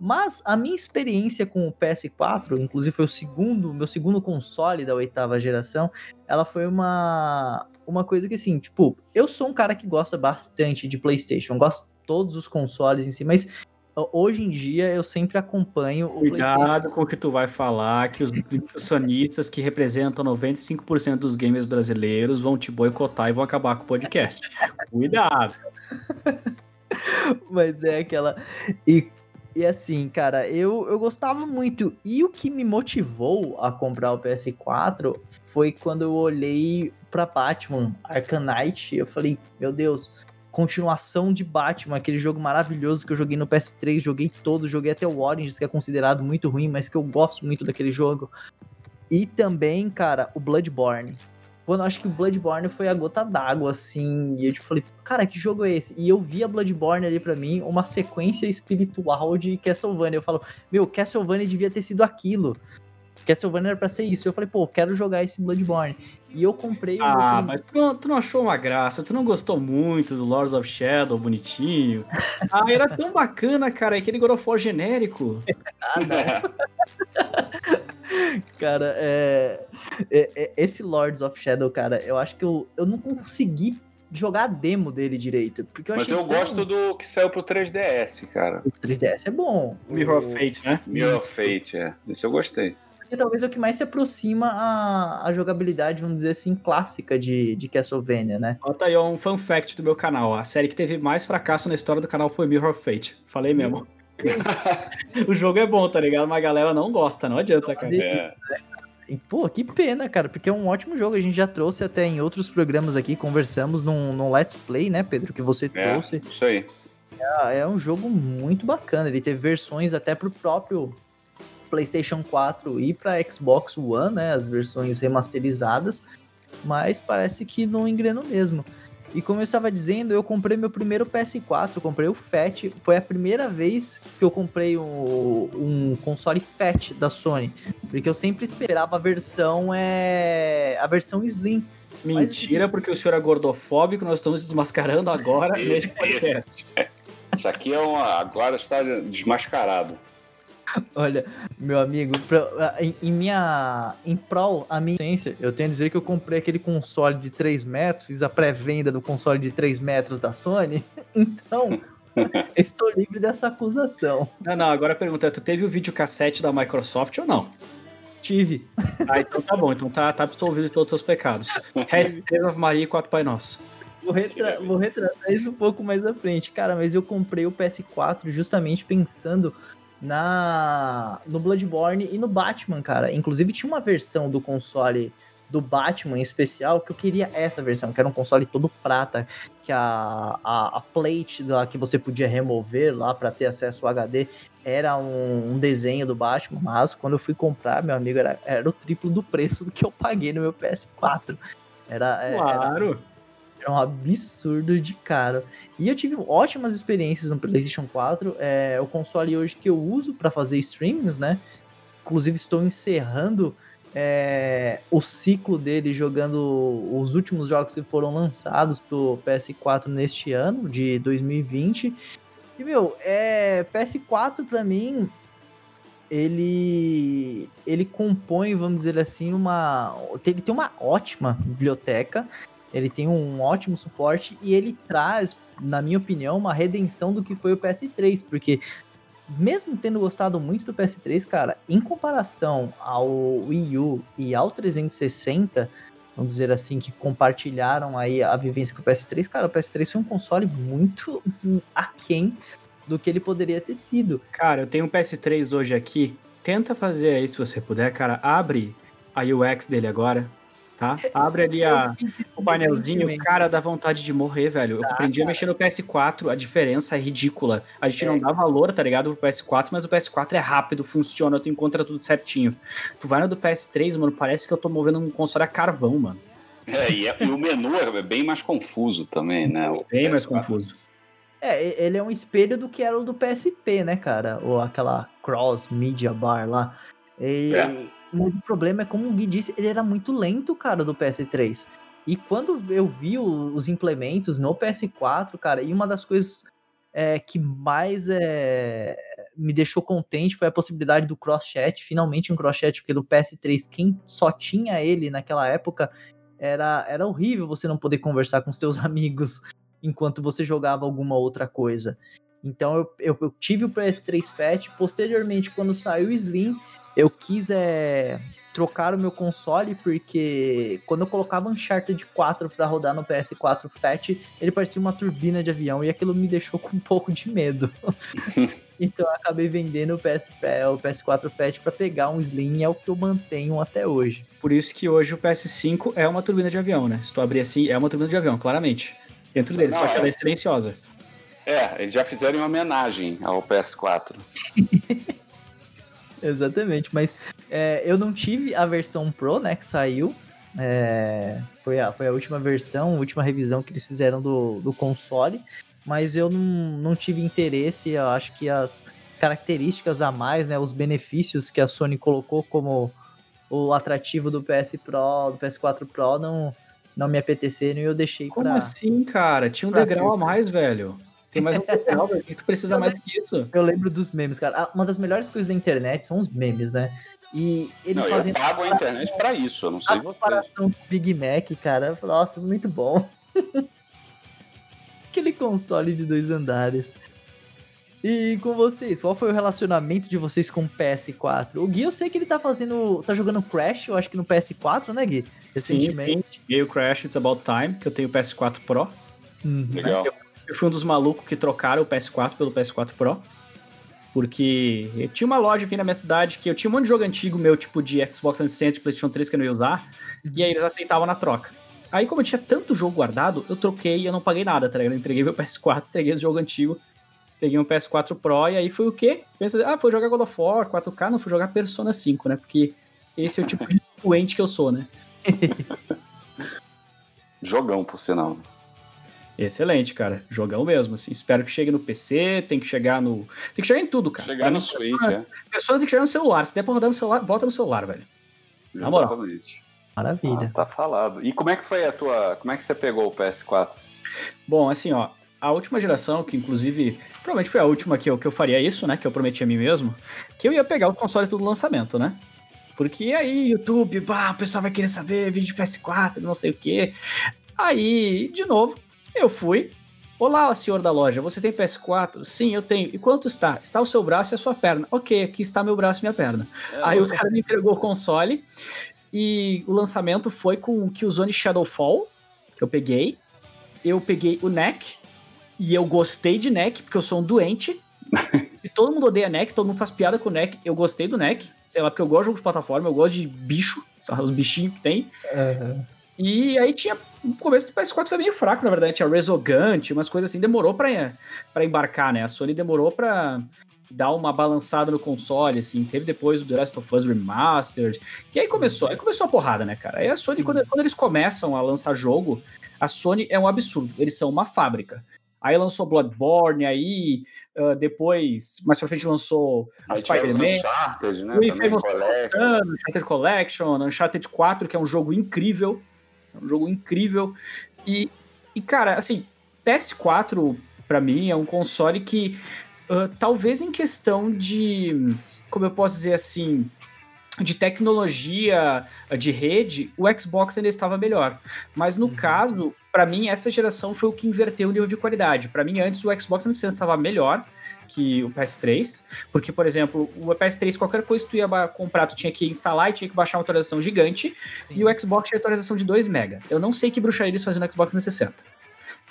S1: Mas a minha experiência com o PS4, inclusive foi o segundo, meu segundo console da oitava geração, ela foi uma uma coisa que assim, tipo, eu sou um cara que gosta bastante de PlayStation, gosto de todos os consoles em si, mas hoje em dia eu sempre acompanho o
S3: Cuidado com o que tu vai falar, que os sonistas que representam 95% dos gamers brasileiros vão te boicotar e vão acabar com o podcast. Cuidado.
S1: Mas é aquela. E, e assim, cara, eu, eu gostava muito. E o que me motivou a comprar o PS4 foi quando eu olhei pra Batman Arcanite. Eu falei, meu Deus, continuação de Batman, aquele jogo maravilhoso que eu joguei no PS3, joguei todo, joguei até o Origins, que é considerado muito ruim, mas que eu gosto muito daquele jogo. E também, cara, o Bloodborne. Quando eu acho que o Bloodborne foi a gota d'água, assim, e eu tipo, falei, cara, que jogo é esse? E eu vi a Bloodborne ali para mim, uma sequência espiritual de Castlevania. Eu falo, meu, Castlevania devia ter sido aquilo. Castlevania era pra ser isso. Eu falei, pô, quero jogar esse Bloodborne. E eu comprei
S3: o. Ah, mas tu não, tu não, achou uma graça, tu não gostou muito do Lords of Shadow, bonitinho. Ah, era tão bacana, cara, aquele God of War genérico.
S1: cara, é, é, é, Esse Lords of Shadow, cara, eu acho que eu, eu não consegui jogar a demo dele direito. Porque eu
S2: Mas eu
S1: tão...
S2: gosto do que saiu pro 3DS, cara.
S1: O 3DS é bom.
S3: Mirror of Fate, né?
S2: Mirror of Fate, é. Esse eu gostei
S1: que talvez é o que mais se aproxima a, a jogabilidade, vamos dizer assim, clássica de, de Castlevania, né?
S3: Bota aí um fun fact do meu canal. A série que teve mais fracasso na história do canal foi Mirror of Fate. Falei mesmo. o jogo é bom, tá ligado? Mas a galera não gosta, não adianta, cara. É.
S1: E, pô, que pena, cara, porque é um ótimo jogo. A gente já trouxe até em outros programas aqui, conversamos num, num Let's Play, né, Pedro, que você é, trouxe.
S2: Isso aí.
S1: É, é um jogo muito bacana. Ele teve versões até pro próprio PlayStation 4 e para Xbox One, né, as versões remasterizadas, mas parece que não engrenou mesmo. E como eu estava dizendo, eu comprei meu primeiro PS4, comprei o Fat. Foi a primeira vez que eu comprei um, um console Fat da Sony, porque eu sempre esperava a versão é a versão Slim.
S3: Mentira, mas... porque o senhor é gordofóbico, nós estamos desmascarando agora
S2: isso, Isso aqui é uma. Agora está desmascarado.
S1: Olha, meu amigo, pra, em, em, minha. Em prol a minha ciência, eu tenho a dizer que eu comprei aquele console de 3 metros, fiz a pré-venda do console de 3 metros da Sony. Então, estou livre dessa acusação.
S3: Não, não, agora a pergunta é: tu teve o videocassete da Microsoft ou não?
S1: Tive.
S3: Ah, então tá bom, então tá, tá absolvido de todos os seus pecados. Of Maria e quatro Pai Nosso.
S1: Vou, retra vou retratar isso um pouco mais à frente. Cara, mas eu comprei o PS4 justamente pensando na no Bloodborne e no Batman, cara. Inclusive tinha uma versão do console do Batman em especial que eu queria essa versão, que era um console todo prata, que a, a, a plate lá que você podia remover lá para ter acesso ao HD era um, um, desenho do Batman, mas quando eu fui comprar, meu amigo, era, era o triplo do preço do que eu paguei no meu PS4. Era,
S3: é, claro.
S1: Era, é um absurdo de caro. E eu tive ótimas experiências no PlayStation 4. É o console hoje que eu uso para fazer streamings, né? Inclusive estou encerrando é, o ciclo dele jogando os últimos jogos que foram lançados pro PS4 neste ano, de 2020. E, meu, é, PS4 para mim, ele ele compõe, vamos dizer assim, uma ele tem uma ótima biblioteca ele tem um ótimo suporte e ele traz, na minha opinião, uma redenção do que foi o PS3, porque mesmo tendo gostado muito do PS3, cara, em comparação ao Wii U e ao 360, vamos dizer assim, que compartilharam aí a vivência com o PS3, cara, o PS3 foi um console muito aquém do que ele poderia ter sido.
S3: Cara, eu tenho um PS3 hoje aqui, tenta fazer aí se você puder, cara, abre a UX dele agora, tá? Abre ali a, o painelzinho, cara, dá vontade de morrer, velho. Eu aprendi a mexer no PS4, a diferença é ridícula. A gente é. não dá valor, tá ligado, pro PS4, mas o PS4 é rápido, funciona, tu encontra tudo certinho. Tu vai no do PS3, mano, parece que eu tô movendo um console a carvão, mano.
S2: É, e, é, e o menu é bem mais confuso também, né? O
S3: bem PS4. mais confuso.
S1: É, ele é um espelho do que era o do PSP, né, cara? Ou aquela Cross Media Bar lá. E... É o problema é como o Gui disse, ele era muito lento, cara, do PS3. E quando eu vi os implementos no PS4, cara, e uma das coisas é, que mais é, me deixou contente foi a possibilidade do cross-chat, finalmente um cross-chat, porque do PS3, quem só tinha ele naquela época, era, era horrível você não poder conversar com seus amigos enquanto você jogava alguma outra coisa. Então eu, eu, eu tive o PS3 Fat, posteriormente, quando saiu o Slim, eu quis é, trocar o meu console, porque quando eu colocava Uncharted 4 para rodar no PS4 Fat, ele parecia uma turbina de avião, e aquilo me deixou com um pouco de medo. então eu acabei vendendo o, PS, o PS4 Fat para pegar um Slim, e é o que eu mantenho até hoje.
S3: Por isso que hoje o PS5 é uma turbina de avião, né? Se tu abrir assim, é uma turbina de avião, claramente. Dentro deles, só que ela é silenciosa.
S2: É, eles já fizeram uma homenagem ao PS4.
S1: Exatamente, mas é, eu não tive a versão Pro, né, que saiu. É, foi, a, foi a última versão, a última revisão que eles fizeram do, do console, mas eu não, não tive interesse, eu acho que as características a mais, né, os benefícios que a Sony colocou como o atrativo do PS Pro, do PS4 Pro, não, não me apeteceram e eu deixei
S3: Como pra, assim, cara? Tinha um degrau a mais, velho. Tem mais um velho. que tu precisa mais que isso?
S1: Eu lembro dos memes, cara. Ah, uma das melhores coisas da internet são os memes, né? E eles
S2: não,
S1: fazem.
S2: Eu pago a internet pra isso, eu não sei a
S1: vocês. comparação com Big Mac, cara. Nossa, muito bom. Aquele console de dois andares. E com vocês, qual foi o relacionamento de vocês com o PS4? O Gui, eu sei que ele tá fazendo. tá jogando Crash, eu acho que no PS4, né, Gui?
S3: Recentemente. Sim, sim. o Crash It's About Time, que eu tenho o PS4 Pro.
S2: Uhum. Legal.
S3: Eu, eu, fui um dos malucos que trocaram o PS4 pelo PS4 Pro. Porque eu tinha uma loja aqui na minha cidade que eu tinha um monte de jogo antigo meu, tipo de Xbox 360, PlayStation 3 que eu não ia usar. Uhum. E aí eles aceitavam na troca. Aí, como eu tinha tanto jogo guardado, eu troquei e eu não paguei nada, tá ligado? Eu entreguei meu PS4, entreguei o jogo antigo Peguei um PS4 Pro e aí foi o quê? Pensei, ah, foi jogar God of War 4K, não fui jogar Persona 5, né? Porque esse é o tipo de doente que eu sou, né?
S2: Jogão, por sinal.
S3: Excelente, cara. Jogão mesmo, assim. Espero que chegue no PC, tem que chegar no. Tem que chegar em tudo, cara.
S2: Chegar no Switch, é.
S3: Pessoa tem que chegar no celular. Se der pra rodar no celular, bota no celular, velho. Na moral.
S2: Exatamente.
S1: Maravilha.
S2: Ah, tá falado. E como é que foi a tua. Como é que você pegou o PS4?
S3: Bom, assim, ó. A última geração, que inclusive Provavelmente foi a última que eu, que eu faria isso, né? Que eu prometi a mim mesmo. Que eu ia pegar o console do lançamento, né? Porque aí, YouTube, bah, o pessoal vai querer saber vídeo de PS4, não sei o quê. Aí, de novo, eu fui. Olá, senhor da loja, você tem PS4? Sim, eu tenho. E quanto está? Está o seu braço e a sua perna. Ok, aqui está meu braço e minha perna. É, aí o cara me entregou o console. E o lançamento foi com o Killzone Shadowfall, que eu peguei. Eu peguei o NEC, e eu gostei de NEC, porque eu sou um doente. e todo mundo odeia NEC, todo mundo faz piada com o NEC. Eu gostei do NEC, sei lá, porque eu gosto de jogos de plataforma, eu gosto de bicho, sabe, os bichinhos que tem. Uhum. E aí tinha. O começo do PS4 foi meio fraco, na verdade. Tinha Resogante, umas coisas assim, demorou pra, pra embarcar, né? A Sony demorou pra dar uma balançada no console, assim. Teve depois o The Last of Us Remastered. E aí começou, aí começou a porrada, né, cara? Aí a Sony, quando, quando, eles começam a lançar jogo, a Sony é um absurdo. Eles são uma fábrica. Aí lançou Bloodborne, aí uh, depois, mais pra frente lançou Spider-Man. Uncharted, né? O Infamous Collection. Uncharted Collection, Uncharted 4, que é um jogo incrível. É um jogo incrível. E, e cara, assim, PS4, para mim, é um console que, uh, talvez em questão de, como eu posso dizer assim, de tecnologia de rede, o Xbox ainda estava melhor. Mas no uhum. caso, para mim, essa geração foi o que inverteu o nível de qualidade. Para mim, antes o Xbox 360 estava melhor que o PS3, porque, por exemplo, o PS3, qualquer coisa que tu ia comprar, tu tinha que instalar e tinha que baixar uma atualização gigante, Sim. e o Xbox tinha atualização de 2 MB. Eu não sei que bruxaria eles fazendo no Xbox 360.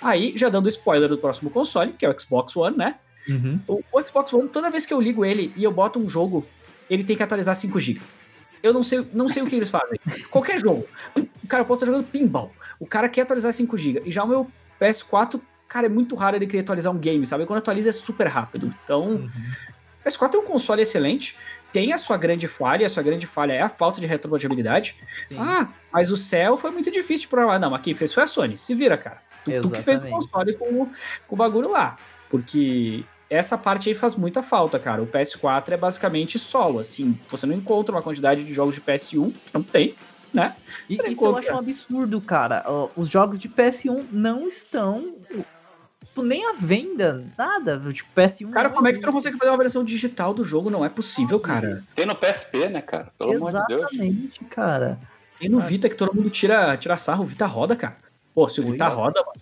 S3: Aí, já dando spoiler do próximo console, que é o Xbox One, né? Uhum. O, o Xbox One, toda vez que eu ligo ele e eu boto um jogo, ele tem que atualizar 5 GB. Eu não sei, não sei o que eles fazem. Qualquer jogo. O cara pode estar jogando pinball. O cara quer atualizar 5 GB. E já o meu PS4, cara, é muito raro ele querer atualizar um game, sabe? Quando atualiza é super rápido. Então, uhum. PS4 é um console excelente. Tem a sua grande falha, a sua grande falha é a falta de retrocompatibilidade. Ah, mas o céu foi muito difícil de provar. Não, mas quem fez foi a Sony. Se vira, cara. Tu, tu que fez o console com, com o bagulho lá. Porque essa parte aí faz muita falta, cara. O PS4 é basicamente solo, assim. Você não encontra uma quantidade de jogos de PS1, não tem, né?
S1: E, isso eu acho um absurdo, cara. Os jogos de PS1 não estão tipo, nem à venda, nada. Tipo, PS1.
S3: Cara, como é que tu não consegue fazer uma versão digital do jogo? Não é possível, cara.
S2: Tem no PSP, né, cara? Pelo
S1: Exatamente, amor de Deus. Exatamente, cara.
S3: Tem no Vita que todo mundo tira, tira sarro. O Vita roda, cara. Pô, se o Vita roda, mano.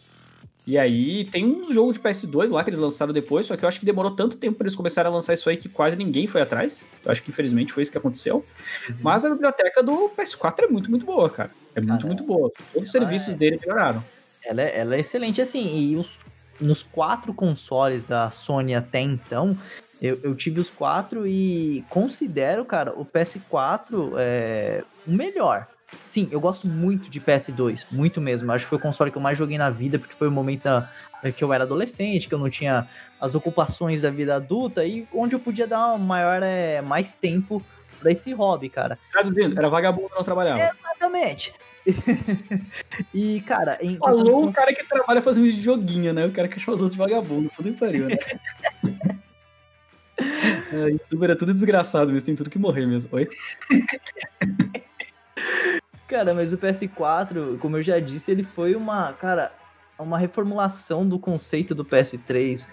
S3: E aí tem um jogo de PS2 lá que eles lançaram depois, só que eu acho que demorou tanto tempo para eles começarem a lançar isso aí que quase ninguém foi atrás. Eu acho que infelizmente foi isso que aconteceu. Uhum. Mas a biblioteca do PS4 é muito, muito boa, cara. É muito, cara, muito boa. Todos os serviços é... dele melhoraram.
S1: Ela é, ela é excelente, assim, e os, nos quatro consoles da Sony até então, eu, eu, tive os quatro e considero, cara, o PS4 é, o melhor. Sim, eu gosto muito de PS2, muito mesmo. Acho que foi o console que eu mais joguei na vida, porque foi o momento da, que eu era adolescente, que eu não tinha as ocupações da vida adulta e onde eu podia dar maior, é, mais tempo para esse hobby, cara.
S3: Traduzindo, era vagabundo não trabalhava.
S1: Exatamente. e, cara,
S3: em Falou o cara que trabalha fazendo joguinho, né? O cara que achou os outros de vagabundo. Tudo pariu, né? é, youtuber é tudo desgraçado mesmo, tem tudo que morrer mesmo. Oi?
S1: cara, mas o PS4, como eu já disse, ele foi uma, cara, uma reformulação do conceito do PS3.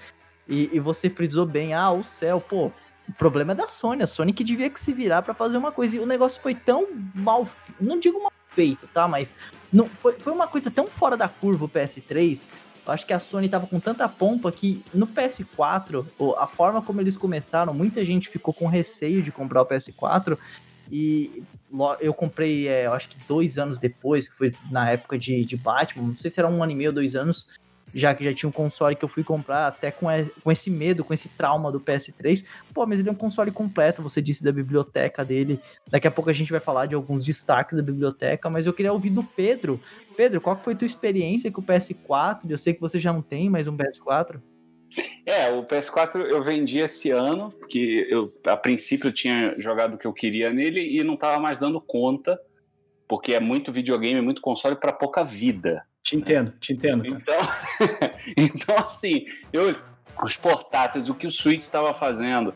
S1: E, e você frisou bem, ah, o céu, pô, o problema é da Sony, a Sony que devia que se virar para fazer uma coisa. E o negócio foi tão mal, não digo mal feito, tá? Mas não foi, foi uma coisa tão fora da curva o PS3. Eu acho que a Sony tava com tanta pompa que no PS4, a forma como eles começaram, muita gente ficou com receio de comprar o PS4. E eu comprei, é, eu acho que dois anos depois, que foi na época de, de Batman, não sei se era um ano e meio, dois anos já que já tinha um console que eu fui comprar até com, com esse medo, com esse trauma do PS3. Pô, mas ele é um console completo, você disse da biblioteca dele. Daqui a pouco a gente vai falar de alguns destaques da biblioteca, mas eu queria ouvir do Pedro. Pedro, qual foi a tua experiência com o PS4? Eu sei que você já não tem mais um PS4.
S2: É, o PS4 eu vendi esse ano, que eu a princípio eu tinha jogado o que eu queria nele e não estava mais dando conta, porque é muito videogame, muito console para pouca vida.
S3: Te entendo, te entendo.
S2: Então, então, assim, eu, os portáteis, o que o Switch estava fazendo,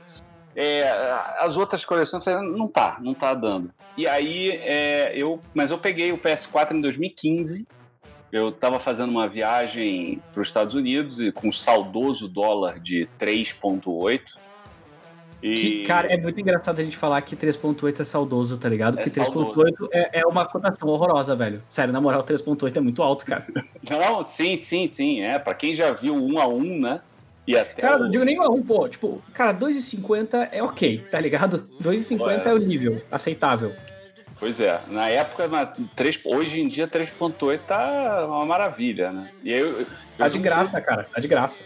S2: é, as outras coleções, não tá, não tá dando. E aí, é, eu, mas eu peguei o PS4 em 2015. Eu estava fazendo uma viagem para os Estados Unidos e com o saudoso dólar de 3,8
S3: e... Cara, é muito engraçado a gente falar que 3.8 é saudoso, tá ligado? Porque é 3.8 é, é, uma cotação horrorosa, velho. Sério, na moral, 3.8 é muito alto, cara.
S2: Não, sim, sim, sim. É, pra quem já viu 1 a 1 né?
S3: E até cara, o... não digo nem 1 a 1 pô. Tipo, cara, 2,50 é ok, tá ligado? 2,50 é. é o nível aceitável.
S2: Pois é, na época, na 3, hoje em dia 3.8 tá uma maravilha, né?
S3: E aí, eu, eu tá de graça, cara, tá de graça.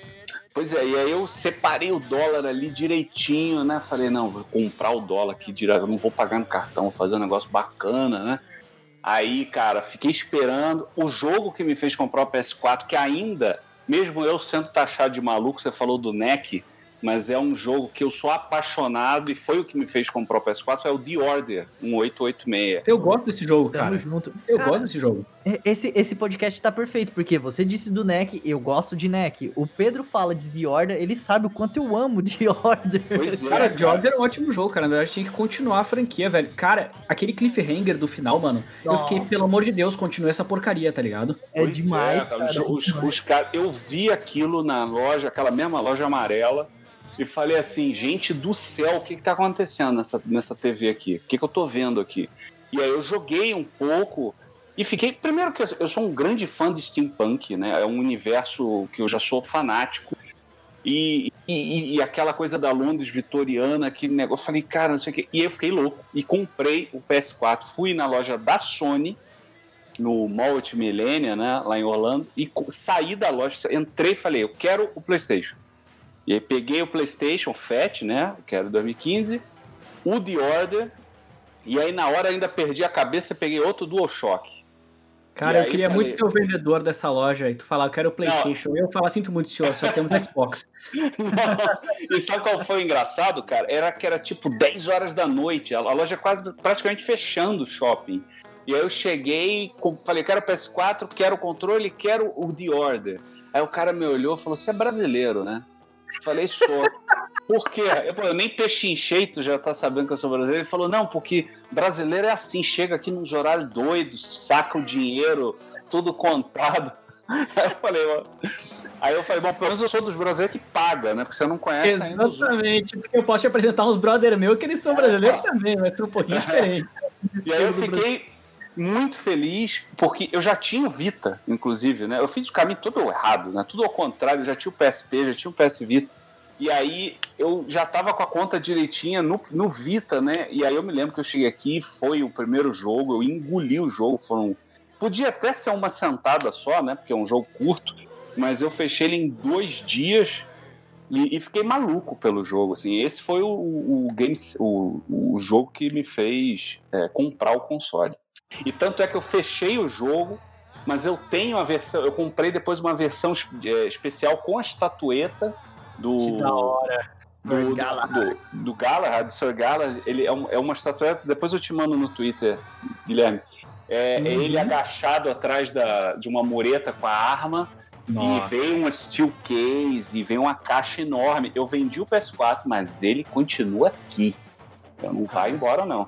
S2: Pois é, e aí eu separei o dólar ali direitinho, né? Falei, não, vou comprar o dólar aqui direto, eu não vou pagar no cartão, vou fazer um negócio bacana, né? Aí, cara, fiquei esperando. O jogo que me fez comprar o PS4, que ainda, mesmo eu sendo taxado de maluco, você falou do NEC, mas é um jogo que eu sou apaixonado e foi o que me fez comprar o PS4, é o The Order 1886.
S3: Eu gosto desse jogo, Tamo cara. Junto. Eu cara, gosto desse jogo.
S1: Esse, esse podcast tá perfeito, porque você disse do NEC, eu gosto de NEC. O Pedro fala de The Order, ele sabe o quanto eu amo The Order.
S3: Pois é, cara, The Order é um ótimo jogo, cara. Na verdade, tinha que continuar a franquia, velho. Cara, aquele cliffhanger do final, mano, Nossa. eu fiquei, pelo amor de Deus, continue essa porcaria, tá ligado?
S1: É pois demais, é, cara.
S2: Os, os, os cara, eu vi aquilo na loja, aquela mesma loja amarela, e falei assim, gente do céu, o que está acontecendo nessa, nessa TV aqui? O que, que eu estou vendo aqui? E aí eu joguei um pouco e fiquei. Primeiro que eu sou um grande fã de steampunk, né? É um universo que eu já sou fanático. E, e, e aquela coisa da Londres vitoriana, aquele negócio, falei, cara, não sei o quê. E eu fiquei louco e comprei o PS4. Fui na loja da Sony, no Mall Millennia, né, lá em Orlando, e saí da loja, entrei e falei, eu quero o PlayStation. E aí peguei o PlayStation Fat, né? Que era 2015, o The Order, e aí na hora ainda perdi a cabeça e peguei outro DualShock.
S3: Cara, eu queria falei... muito ser o vendedor dessa loja e tu falar, eu quero o PlayStation. Não. Eu falo, sinto muito, senhor, só temos Xbox.
S2: Não. E sabe qual foi engraçado, cara? Era que era tipo 10 horas da noite, a loja quase praticamente fechando o shopping. E aí eu cheguei, falei, quero o PS4, quero o controle, quero o The Order. Aí o cara me olhou e falou, você é brasileiro, né? Falei, sou. Por quê? Eu, eu nem pechinchei, tu já tá sabendo que eu sou brasileiro. Ele falou, não, porque brasileiro é assim, chega aqui nos horários doidos, saca o dinheiro, tudo contado. Aí eu falei, ó. Aí eu falei, bom, pelo menos eu sou dos brasileiros que paga, né? Porque você não conhece
S3: Exatamente, porque eu posso te apresentar uns brother meus que eles são brasileiros é, também, mas são um pouquinho diferentes.
S2: E aí eu fiquei muito feliz, porque eu já tinha o Vita, inclusive, né? Eu fiz o caminho todo errado, né? Tudo ao contrário, eu já tinha o PSP, já tinha o PS Vita. E aí eu já tava com a conta direitinha no, no Vita, né? E aí eu me lembro que eu cheguei aqui, foi o primeiro jogo, eu engoli o jogo, foram. Podia até ser uma sentada só, né? Porque é um jogo curto, mas eu fechei ele em dois dias e, e fiquei maluco pelo jogo. Assim, esse foi o, o, game, o, o jogo que me fez é, comprar o console. E tanto é que eu fechei o jogo, mas eu tenho a versão. Eu comprei depois uma versão é, especial com a estatueta do.
S3: Que da hora.
S2: Do, do, do, Galahad, do Sir Galahad, ele é, um, é, uma estatueta, depois eu te mando no Twitter, Guilherme. É, uhum. é ele agachado atrás da, de uma mureta com a arma, nossa. E vem uma steel case, e vem uma caixa enorme. Eu vendi o PS4, mas ele continua aqui. Então não vai embora, não.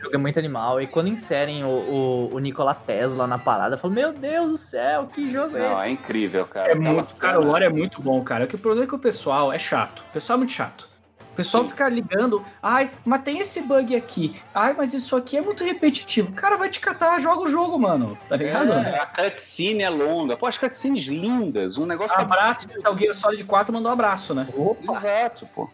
S1: Jogo é muito animal. E quando inserem o, o, o Nikola Tesla na parada, eu falo, meu Deus do céu, que jogo é esse? Não,
S2: é incrível, cara.
S3: É muito, cara, o lore é muito bom, cara. O que o problema é que o pessoal é chato. O pessoal é muito chato pessoal Sim. fica ligando, ai, mas tem esse bug aqui, ai, mas isso aqui é muito repetitivo. Cara, vai te catar, joga o jogo, mano, tá ligado?
S2: É, a cutscene é longa. Pô, as cutscenes lindas, um negócio...
S3: Abraço, é... o Gear Solid 4 mandou um abraço, né?
S2: Opa. Exato, pô.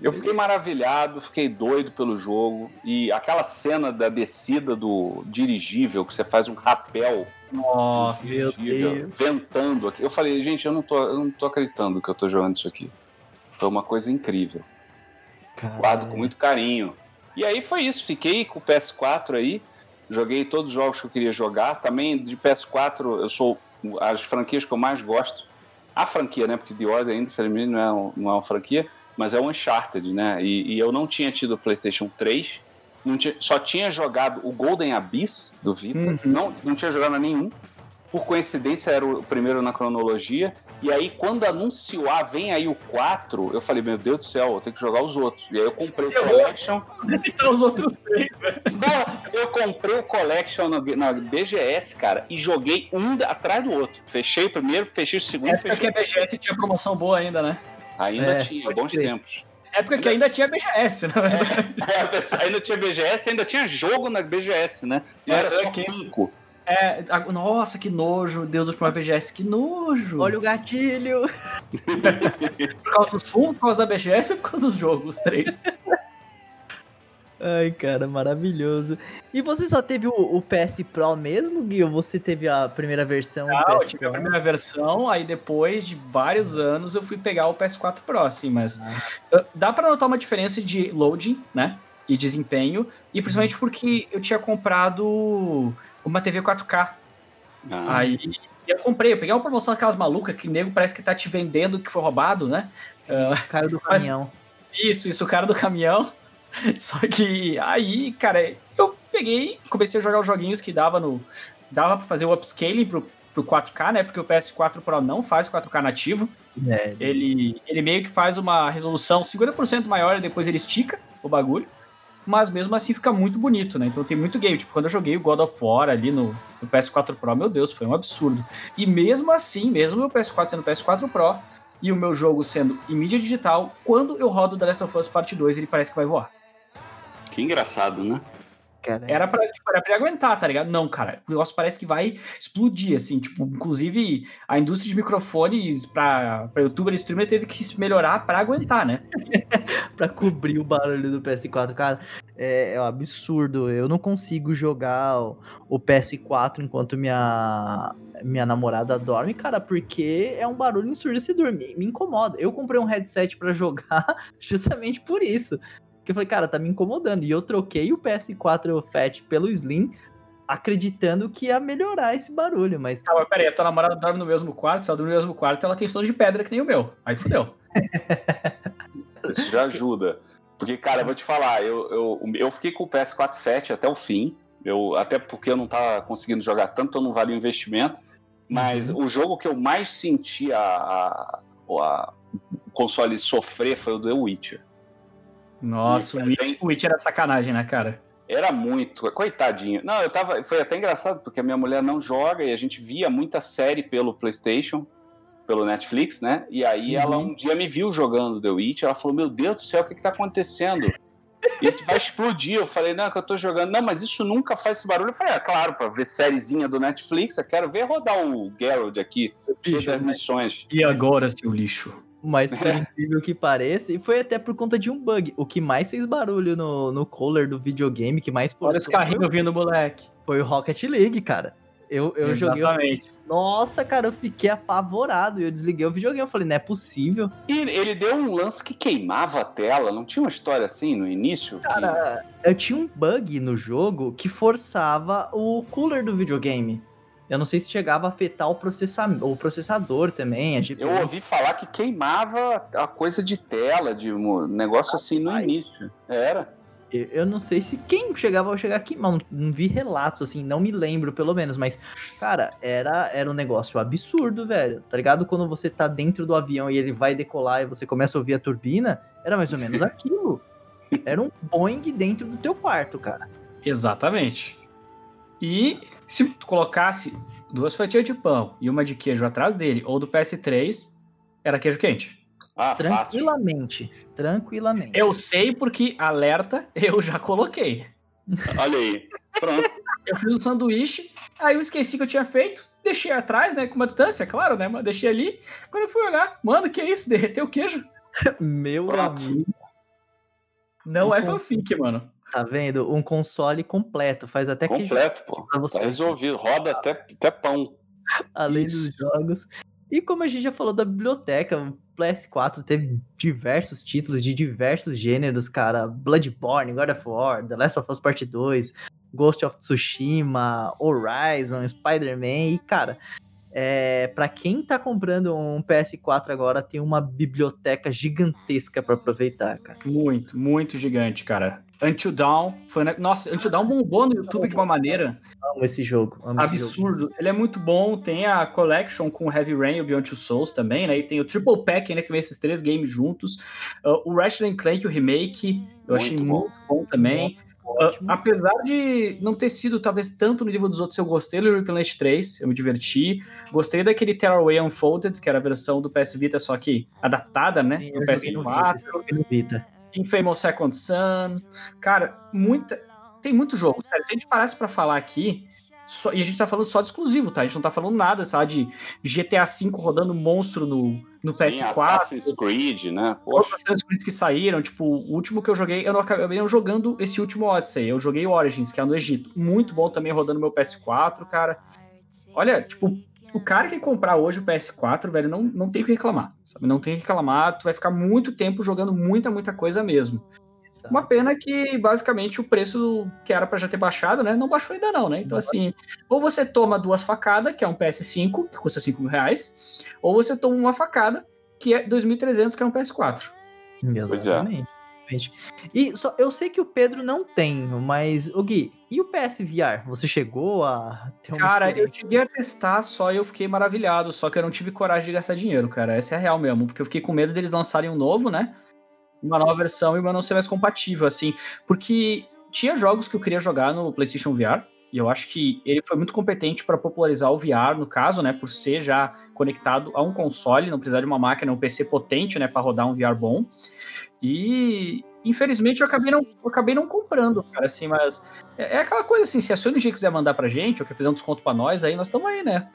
S2: Eu fiquei maravilhado, fiquei doido pelo jogo. E aquela cena da descida do dirigível, que você faz um rapel.
S3: Nossa, dirigível,
S2: ventando aqui. Eu falei, gente, eu não tô, eu não tô acreditando que eu tô jogando isso aqui. Foi uma coisa incrível. Caralho. Guardo com muito carinho. E aí foi isso, fiquei com o PS4 aí, joguei todos os jogos que eu queria jogar. Também de PS4, eu sou as franquias que eu mais gosto. A franquia, né? Porque The Order ainda, infelizmente, não é, um, não é uma franquia, mas é um Uncharted, né? E, e eu não tinha tido o PlayStation 3, tinha, só tinha jogado o Golden Abyss do Vita, uhum. não, não tinha jogado nenhum. Por coincidência, era o primeiro na cronologia. E aí, quando anunciou, ah, vem aí o 4, eu falei, meu Deus do céu, eu tenho que jogar os outros. E aí eu comprei o Collection.
S3: Então os outros três, velho.
S2: Não, eu comprei o Collection na, na, BGS, cara, e joguei um atrás do outro. Fechei o primeiro, fechei o segundo.
S3: Época
S2: fechei
S3: que a BGS tinha promoção boa ainda, né?
S2: Ainda é, tinha, bons crer. tempos.
S3: Época ainda... que ainda tinha BGS, né?
S2: É, ainda tinha BGS, ainda tinha jogo na BGS, né? Não é, era só cinco.
S3: É, nossa, que nojo, Deus do BGS, que nojo.
S1: Olha o gatilho.
S3: por causa dos fundos, por causa da BGS ou por causa dos jogos, os três?
S1: Ai, cara, maravilhoso. E você só teve o, o, PS Pro mesmo, Gui? Ou você teve a primeira versão?
S3: Não, eu tive a primeira versão, aí depois de vários anos eu fui pegar o PS4 Pro, assim, mas ah. dá para notar uma diferença de loading, né? E desempenho, e principalmente uhum. porque eu tinha comprado uma TV 4K. Ah, aí eu comprei, eu peguei uma promoção daquelas malucas que nego parece que tá te vendendo que foi roubado, né?
S1: Uh, cara do caminhão.
S3: Mas, isso, isso, o cara do caminhão. Só que aí, cara, eu peguei, comecei a jogar os joguinhos que dava no. Dava pra fazer o upscaling pro, pro 4K, né? Porque o PS4 Pro não faz 4K nativo. É. Ele, ele meio que faz uma resolução 50% maior e depois ele estica o bagulho mas mesmo assim fica muito bonito, né? Então tem muito game. Tipo, quando eu joguei o God of War ali no, no PS4 Pro, meu Deus, foi um absurdo. E mesmo assim, mesmo o PS4 sendo PS4 Pro e o meu jogo sendo em mídia digital, quando eu rodo The Last of Us Part 2, ele parece que vai voar.
S2: Que engraçado, né?
S3: Era pra, tipo, era pra aguentar, tá ligado? Não, cara. O negócio parece que vai explodir, assim. Tipo, inclusive, a indústria de microfones pra, pra youtuber e streamer teve que se melhorar pra aguentar, né?
S1: pra cobrir o barulho do PS4. Cara, é, é um absurdo. Eu não consigo jogar o, o PS4 enquanto minha, minha namorada dorme, cara, porque é um barulho ensurdecedor. Me, me incomoda. Eu comprei um headset para jogar justamente por isso. Que eu falei, cara, tá me incomodando. E eu troquei o PS4 Fat pelo Slim, acreditando que ia melhorar esse barulho, mas.
S3: Ah, mas peraí, a tua namorada dorme no mesmo quarto, se ela dorme no mesmo quarto, ela tem sono de pedra que nem o meu. Aí fudeu.
S2: Isso já ajuda. Porque, cara, eu vou te falar, eu, eu, eu fiquei com o PS4 Fat até o fim. Eu, até porque eu não tava conseguindo jogar tanto, então não vale o investimento. Mas uhum. o jogo que eu mais senti a, a, a, o console sofrer foi o The Witcher.
S3: Nossa, o Witch, o Witch era sacanagem, né, cara?
S2: Era muito, coitadinho. Não, eu tava. Foi até engraçado, porque a minha mulher não joga e a gente via muita série pelo PlayStation, pelo Netflix, né? E aí uhum. ela um dia me viu jogando The Witch, ela falou: Meu Deus do céu, o que, que tá acontecendo? Isso vai explodir. Eu falei, não, é que eu tô jogando. Não, mas isso nunca faz esse barulho. Eu falei, ah, claro, pra ver sériezinha do Netflix, eu quero ver rodar o Geralt aqui, das missões.
S3: E agora, seu lixo?
S1: Mas por incrível que pareça, e foi até por conta de um bug. O que mais fez barulho no, no cooler do videogame, que mais
S3: Olha esse carrinho vindo, moleque.
S1: Foi o Rocket League, cara. Eu, eu Exatamente. joguei. Nossa, cara, eu fiquei apavorado. Eu desliguei o videogame. Eu falei, não é possível.
S2: E ele deu um lance que queimava a tela. Não tinha uma história assim no início?
S1: Cara, que... eu tinha um bug no jogo que forçava o cooler do videogame. Eu não sei se chegava a afetar o, processamento, o processador também. A
S2: GPU. Eu ouvi falar que queimava a coisa de tela, de um negócio assim no início. Era.
S1: Eu não sei se quem chegava a chegar aqui, não, não vi relatos, assim, não me lembro, pelo menos, mas, cara, era, era um negócio absurdo, velho, tá ligado? Quando você tá dentro do avião e ele vai decolar e você começa a ouvir a turbina, era mais ou menos aquilo. Era um Boeing dentro do teu quarto, cara.
S3: Exatamente. E se tu colocasse duas fatias de pão e uma de queijo atrás dele, ou do PS3, era queijo quente.
S1: Ah, tranquilamente. Fácil. Tranquilamente.
S3: Eu sei porque alerta eu já coloquei.
S2: Olha aí. Pronto.
S3: eu fiz um sanduíche, aí eu esqueci que eu tinha feito, deixei atrás, né? Com uma distância, claro, né? Mas deixei ali. Quando eu fui olhar, mano, que é isso? Derreteu o queijo.
S1: Meu Pronto. amigo.
S3: Não um é fanfic, mano.
S1: Tá vendo? Um console completo. Faz até
S2: completo, que. Completo, pô. Tá resolvido. Roda até, até pão.
S1: Além Isso. dos jogos. E como a gente já falou da biblioteca, o PS4 teve diversos títulos de diversos gêneros, cara. Bloodborne, God of War, The Last of Us Part 2, Ghost of Tsushima, Horizon, Spider-Man. E, cara, é, para quem tá comprando um PS4 agora, tem uma biblioteca gigantesca para aproveitar, cara.
S3: Muito, muito gigante, cara. Until Dawn foi. Nossa, Until Dawn bombou no YouTube de uma maneira.
S1: Amo esse jogo. Amo
S3: absurdo.
S1: Esse jogo.
S3: Ele é muito bom. Tem a Collection com Heavy Rain e o Beyond Two Souls também, né? E tem o Triple Pack, né? Que vem esses três games juntos. Uh, o Ratchet Clank, o remake, eu muito achei bom. muito bom também. Uh, apesar de não ter sido talvez tanto no nível dos outros, eu gostei do Replenish 3, eu me diverti. Gostei daquele Terraway Unfolded, que era a versão do PS Vita, só que adaptada, né? Sim, do PS4. No Vita. Infamous Second Son. Cara, muita. Tem muito jogo. Sério, se a gente parasse pra falar aqui, só, e a gente tá falando só de exclusivo, tá? A gente não tá falando nada, sabe, de GTA V rodando monstro no, no PS4. Sim,
S2: Assassin's Creed, né?
S3: Poxa. Assassin's Creed que saíram, tipo, o último que eu joguei, eu não acabei não jogando esse último Odyssey, eu joguei Origins, que é no Egito. Muito bom também rodando meu PS4, cara. Olha, tipo, o cara que comprar hoje o PS4, velho, não, não tem que reclamar, sabe? Não tem que reclamar, tu vai ficar muito tempo jogando muita, muita coisa mesmo. Exato. Uma pena que, basicamente, o preço que era para já ter baixado, né, não baixou ainda não, né? Então, assim, ou você toma duas facadas, que é um PS5, que custa 5 mil reais, ou você toma uma facada, que é 2.300, que é um PS4.
S1: Exatamente. É. E só, eu sei que o Pedro não tem, mas, o Gui, e o PSVR? Você chegou a
S3: ter uma Cara, eu cheguei a testar só e eu fiquei maravilhado, só que eu não tive coragem de gastar dinheiro, cara. Essa é a real mesmo, porque eu fiquei com medo deles lançarem um novo, né? Uma nova versão e meu não ser mais compatível, assim. Porque tinha jogos que eu queria jogar no PlayStation VR, e eu acho que ele foi muito competente para popularizar o VR, no caso, né, por ser já conectado a um console, não precisar de uma máquina, um PC potente, né, para rodar um VR bom. E infelizmente eu acabei não, eu acabei não comprando, cara, assim, mas é, é aquela coisa assim, se a Sony quiser mandar pra gente, ou quer fazer um desconto pra nós, aí nós estamos aí, né?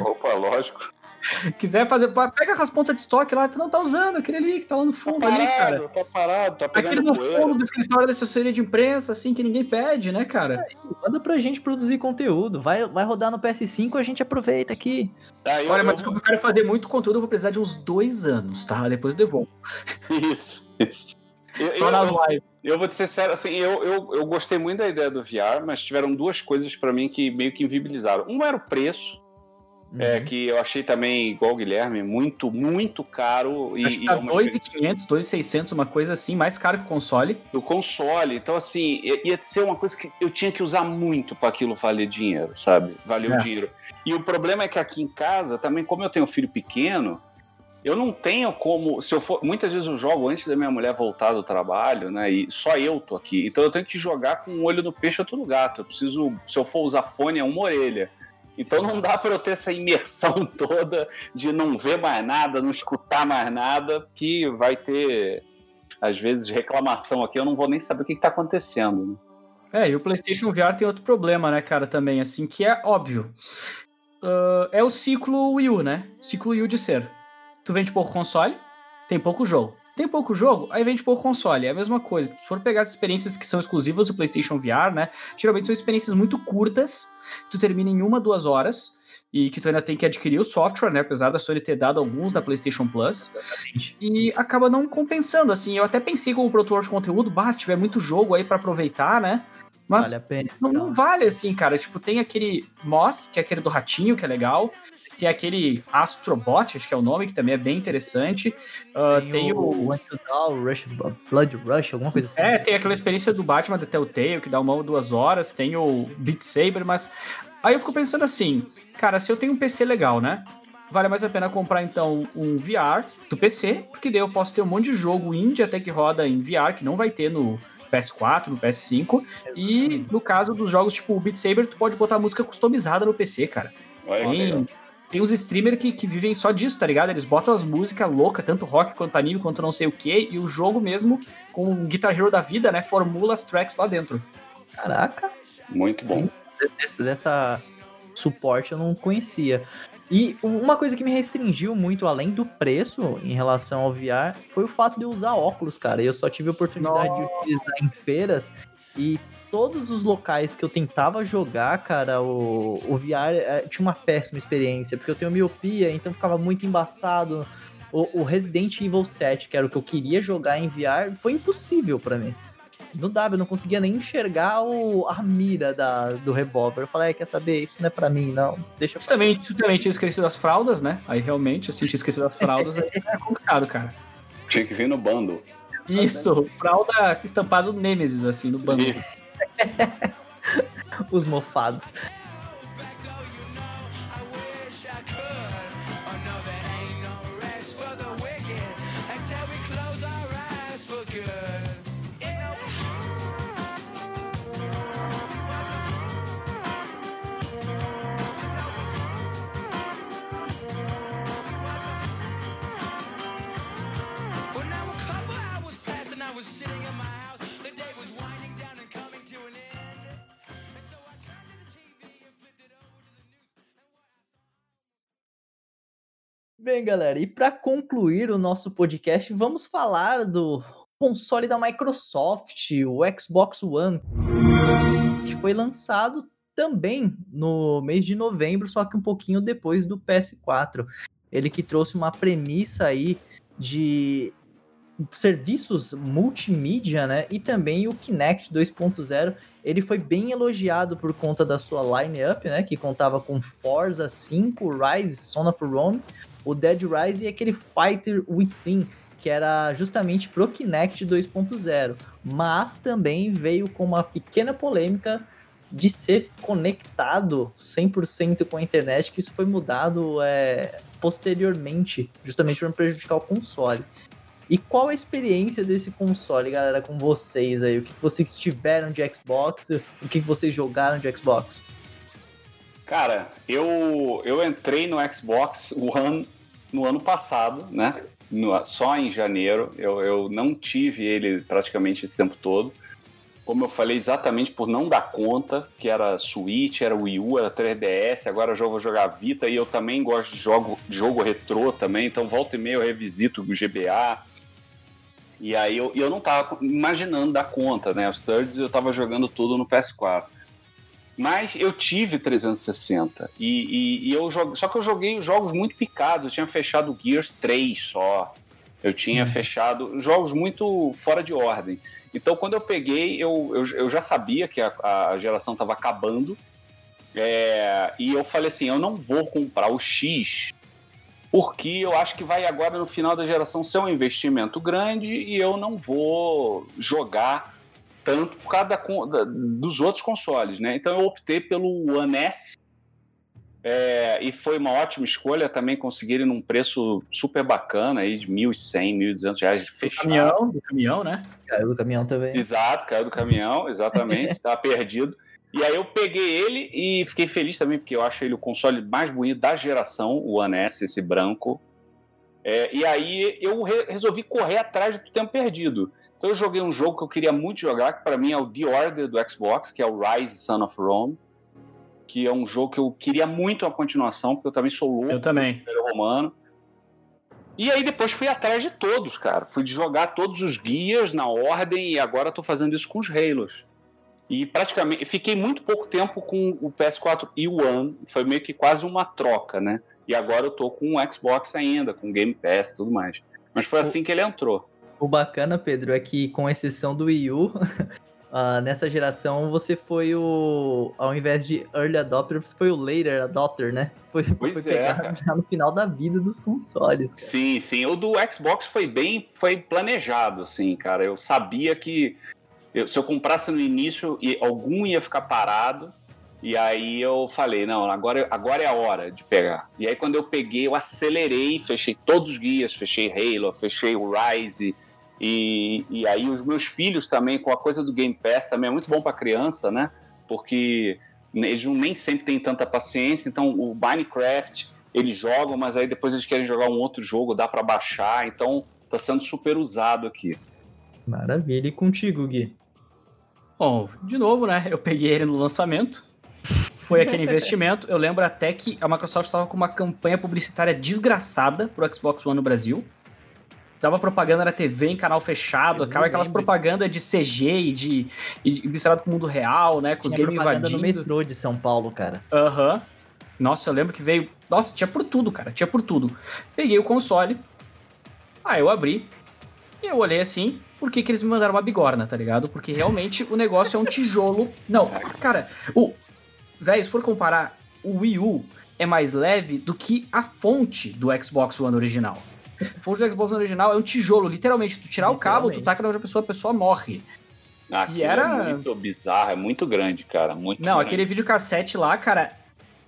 S2: Opa, lógico.
S3: quiser fazer, pega as pontas de estoque lá, tu não tá usando, aquele ali que tá lá no fundo tá parado, ali, cara.
S2: Tá parado, tá pegando
S3: Aquele no poeira. fundo do escritório da assessoria de imprensa, assim, que ninguém pede, né, cara?
S1: É, manda pra gente produzir conteúdo, vai, vai rodar no PS5, a gente aproveita aqui.
S3: Eu, Olha, mas eu... eu quero fazer muito conteúdo, eu vou precisar de uns dois anos, tá? Depois eu devolvo.
S2: Isso, isso. Eu, Só nas lives. Eu vou te ser sério, assim, eu, eu, eu gostei muito da ideia do VR, mas tiveram duas coisas para mim que meio que invibilizaram. Um era o preço, uhum. É, que eu achei também, igual o Guilherme, muito, muito caro.
S3: Acho e, que tá 2.500, 2.600, uma coisa assim, mais caro que o console.
S2: O console. Então, assim, ia ser uma coisa que eu tinha que usar muito para aquilo valer dinheiro, sabe? Valeu é. dinheiro. E o problema é que aqui em casa, também, como eu tenho um filho pequeno, eu não tenho como. Se eu for, muitas vezes eu jogo antes da minha mulher voltar do trabalho, né? E só eu tô aqui. Então eu tenho que jogar com um olho no peixe e outro no gato. Eu preciso, se eu for usar fone, é uma orelha. Então não dá para eu ter essa imersão toda de não ver mais nada, não escutar mais nada, que vai ter às vezes, reclamação aqui, eu não vou nem saber o que está acontecendo. Né?
S3: É, e o PlayStation VR tem outro problema, né, cara, também, assim, que é óbvio. Uh, é o ciclo Wii U, né? Ciclo Wii U de ser. Tu vende pouco console, tem pouco jogo. Tem pouco jogo, aí vende pouco console. É a mesma coisa. Se for pegar as experiências que são exclusivas do PlayStation VR, né? Geralmente são experiências muito curtas, que tu termina em uma, duas horas, e que tu ainda tem que adquirir o software, né? Apesar da Sony ter dado alguns da PlayStation Plus. Exatamente. E acaba não compensando, assim. Eu até pensei como produtor de conteúdo, se tiver muito jogo aí para aproveitar, né? Mas vale a pena, não, não, vale assim, cara. Tipo, tem aquele Moss, que é aquele do ratinho, que é legal. Tem aquele Astrobot, acho que é o nome, que também é bem interessante. Uh, tem, tem, o. o
S1: Rush, Blood Rush, alguma coisa assim.
S3: É, tem aquela experiência do Batman da Telltale, que dá uma ou duas horas. Tem o Beat Saber, mas. Aí eu fico pensando assim, cara, se eu tenho um PC legal, né? Vale mais a pena comprar então um VR do PC, porque daí eu posso ter um monte de jogo indie até que roda em VR, que não vai ter no, PS4, no PS5. E no caso dos jogos tipo o Beat Saber, tu pode botar música customizada no PC, cara. Olha tem, tem uns streamers que, que vivem só disso, tá ligado? Eles botam as músicas loucas, tanto rock quanto anime, quanto não sei o que, e o jogo mesmo, com o Guitar Hero da vida, né, formula as tracks lá dentro.
S1: Caraca.
S2: Muito bom.
S1: Dessa, dessa suporte eu não conhecia. E uma coisa que me restringiu muito, além do preço em relação ao VR, foi o fato de eu usar óculos, cara. Eu só tive a oportunidade Nossa. de utilizar em feiras e todos os locais que eu tentava jogar, cara, o, o VR é, tinha uma péssima experiência, porque eu tenho miopia, então ficava muito embaçado. O, o Resident Evil 7, que era o que eu queria jogar em VR, foi impossível para mim não dava, eu não conseguia nem enxergar o, a mira da, do revólver. Eu falei, é, quer saber, isso não é pra mim, não. Deixa
S3: eu também, tu também tinha esquecido as fraldas, né? Aí realmente, assim, tinha esquecido as fraldas, aí é complicado, cara.
S2: Tinha que vir no bando.
S3: Isso, fralda estampado Nemesis, assim, no bando. Isso.
S1: Os mofados. Bem, galera, e para concluir o nosso podcast, vamos falar do console da Microsoft, o Xbox One, que foi lançado também no mês de novembro, só que um pouquinho depois do PS4. Ele que trouxe uma premissa aí de serviços multimídia, né? E também o Kinect 2.0. Ele foi bem elogiado por conta da sua line-up, né? Que contava com Forza 5, Rise, Son of Rome, o Dead Rise e aquele Fighter Within, que era justamente pro Kinect 2.0, mas também veio com uma pequena polêmica de ser conectado 100% com a internet, que isso foi mudado é, posteriormente, justamente para prejudicar o console. E qual a experiência desse console, galera, com vocês aí? O que vocês tiveram de Xbox? O que vocês jogaram de Xbox?
S2: Cara, eu, eu entrei no Xbox One no ano passado, né? No, só em janeiro. Eu, eu não tive ele praticamente esse tempo todo. Como eu falei, exatamente por não dar conta, que era Switch, era Wii U, era 3DS, agora eu vou jogar Vita e eu também gosto de jogo, jogo retrô também, então volta e meia eu revisito o GBA. E aí eu, eu não tava imaginando dar conta, né? Os thirds eu tava jogando tudo no PS4. Mas eu tive 360 e, e, e eu joguei, só que eu joguei jogos muito picados. Eu tinha fechado Gears 3 só. Eu tinha hum. fechado jogos muito fora de ordem. Então, quando eu peguei, eu, eu, eu já sabia que a, a geração estava acabando. É, e eu falei assim: eu não vou comprar o X, porque eu acho que vai agora no final da geração ser um investimento grande e eu não vou jogar tanto por causa da, da, dos outros consoles, né? Então eu optei pelo One S é, e foi uma ótima escolha também conseguir ele num preço super bacana aí de 1.100, 1.200 reais fechado.
S3: Do caminhão, do caminhão, né?
S1: Caiu do caminhão também.
S2: Exato, caiu do caminhão, exatamente, tá perdido. E aí eu peguei ele e fiquei feliz também porque eu acho ele o console mais bonito da geração, o One S, esse branco. É, e aí eu re resolvi correr atrás do tempo perdido. Então eu joguei um jogo que eu queria muito jogar, que para mim é o The Order do Xbox, que é o Rise Son of Rome, que é um jogo que eu queria muito a continuação, porque eu também sou louco
S3: eu também.
S2: romano. E aí depois fui atrás de todos, cara. Fui jogar todos os guias na ordem e agora estou fazendo isso com os Halos. E praticamente fiquei muito pouco tempo com o PS4 e o One, foi meio que quase uma troca, né? E agora eu tô com o Xbox ainda, com o Game Pass e tudo mais. Mas foi assim que ele entrou.
S1: O bacana, Pedro, é que com exceção do Wii U, uh, nessa geração você foi o. Ao invés de early adopter, você foi o later adopter, né? Foi,
S2: pois foi é,
S1: já no final da vida dos consoles.
S2: Cara. Sim, sim. O do Xbox foi bem. Foi planejado, assim, cara. Eu sabia que eu, se eu comprasse no início, algum ia ficar parado. E aí eu falei, não, agora, agora é a hora de pegar. E aí quando eu peguei, eu acelerei, fechei todos os guias, fechei Halo, fechei o Rise, e, e aí os meus filhos também, com a coisa do Game Pass, também é muito bom para criança, né? Porque eles nem sempre têm tanta paciência, então o Minecraft eles jogam, mas aí depois eles querem jogar um outro jogo, dá para baixar, então tá sendo super usado aqui.
S1: Maravilha. E contigo, Gui?
S3: Bom, de novo, né? Eu peguei ele no lançamento. Foi aquele investimento. Eu lembro até que a Microsoft estava com uma campanha publicitária desgraçada pro Xbox One no Brasil dava propaganda na TV em canal fechado, acaba aquelas propagandas de CG e de e misturado com o mundo real, né? Com os games invadindo.
S1: no metrô de São Paulo, cara.
S3: Aham. Uhum. Nossa, eu lembro que veio. Nossa, tinha por tudo, cara. Tinha por tudo. Peguei o console. Aí eu abri. E eu olhei assim. Por que, que eles me mandaram uma bigorna, tá ligado? Porque realmente o negócio é um tijolo. Não, cara, o. Véi, se for comparar, o Wii U é mais leve do que a fonte do Xbox One original. O fonte do Xbox original é um tijolo, literalmente. Tu tirar o cabo, tu taca na outra pessoa, a pessoa morre.
S2: e era é muito bizarro, é muito grande, cara. Muito
S3: Não,
S2: grande.
S3: aquele videocassete lá, cara.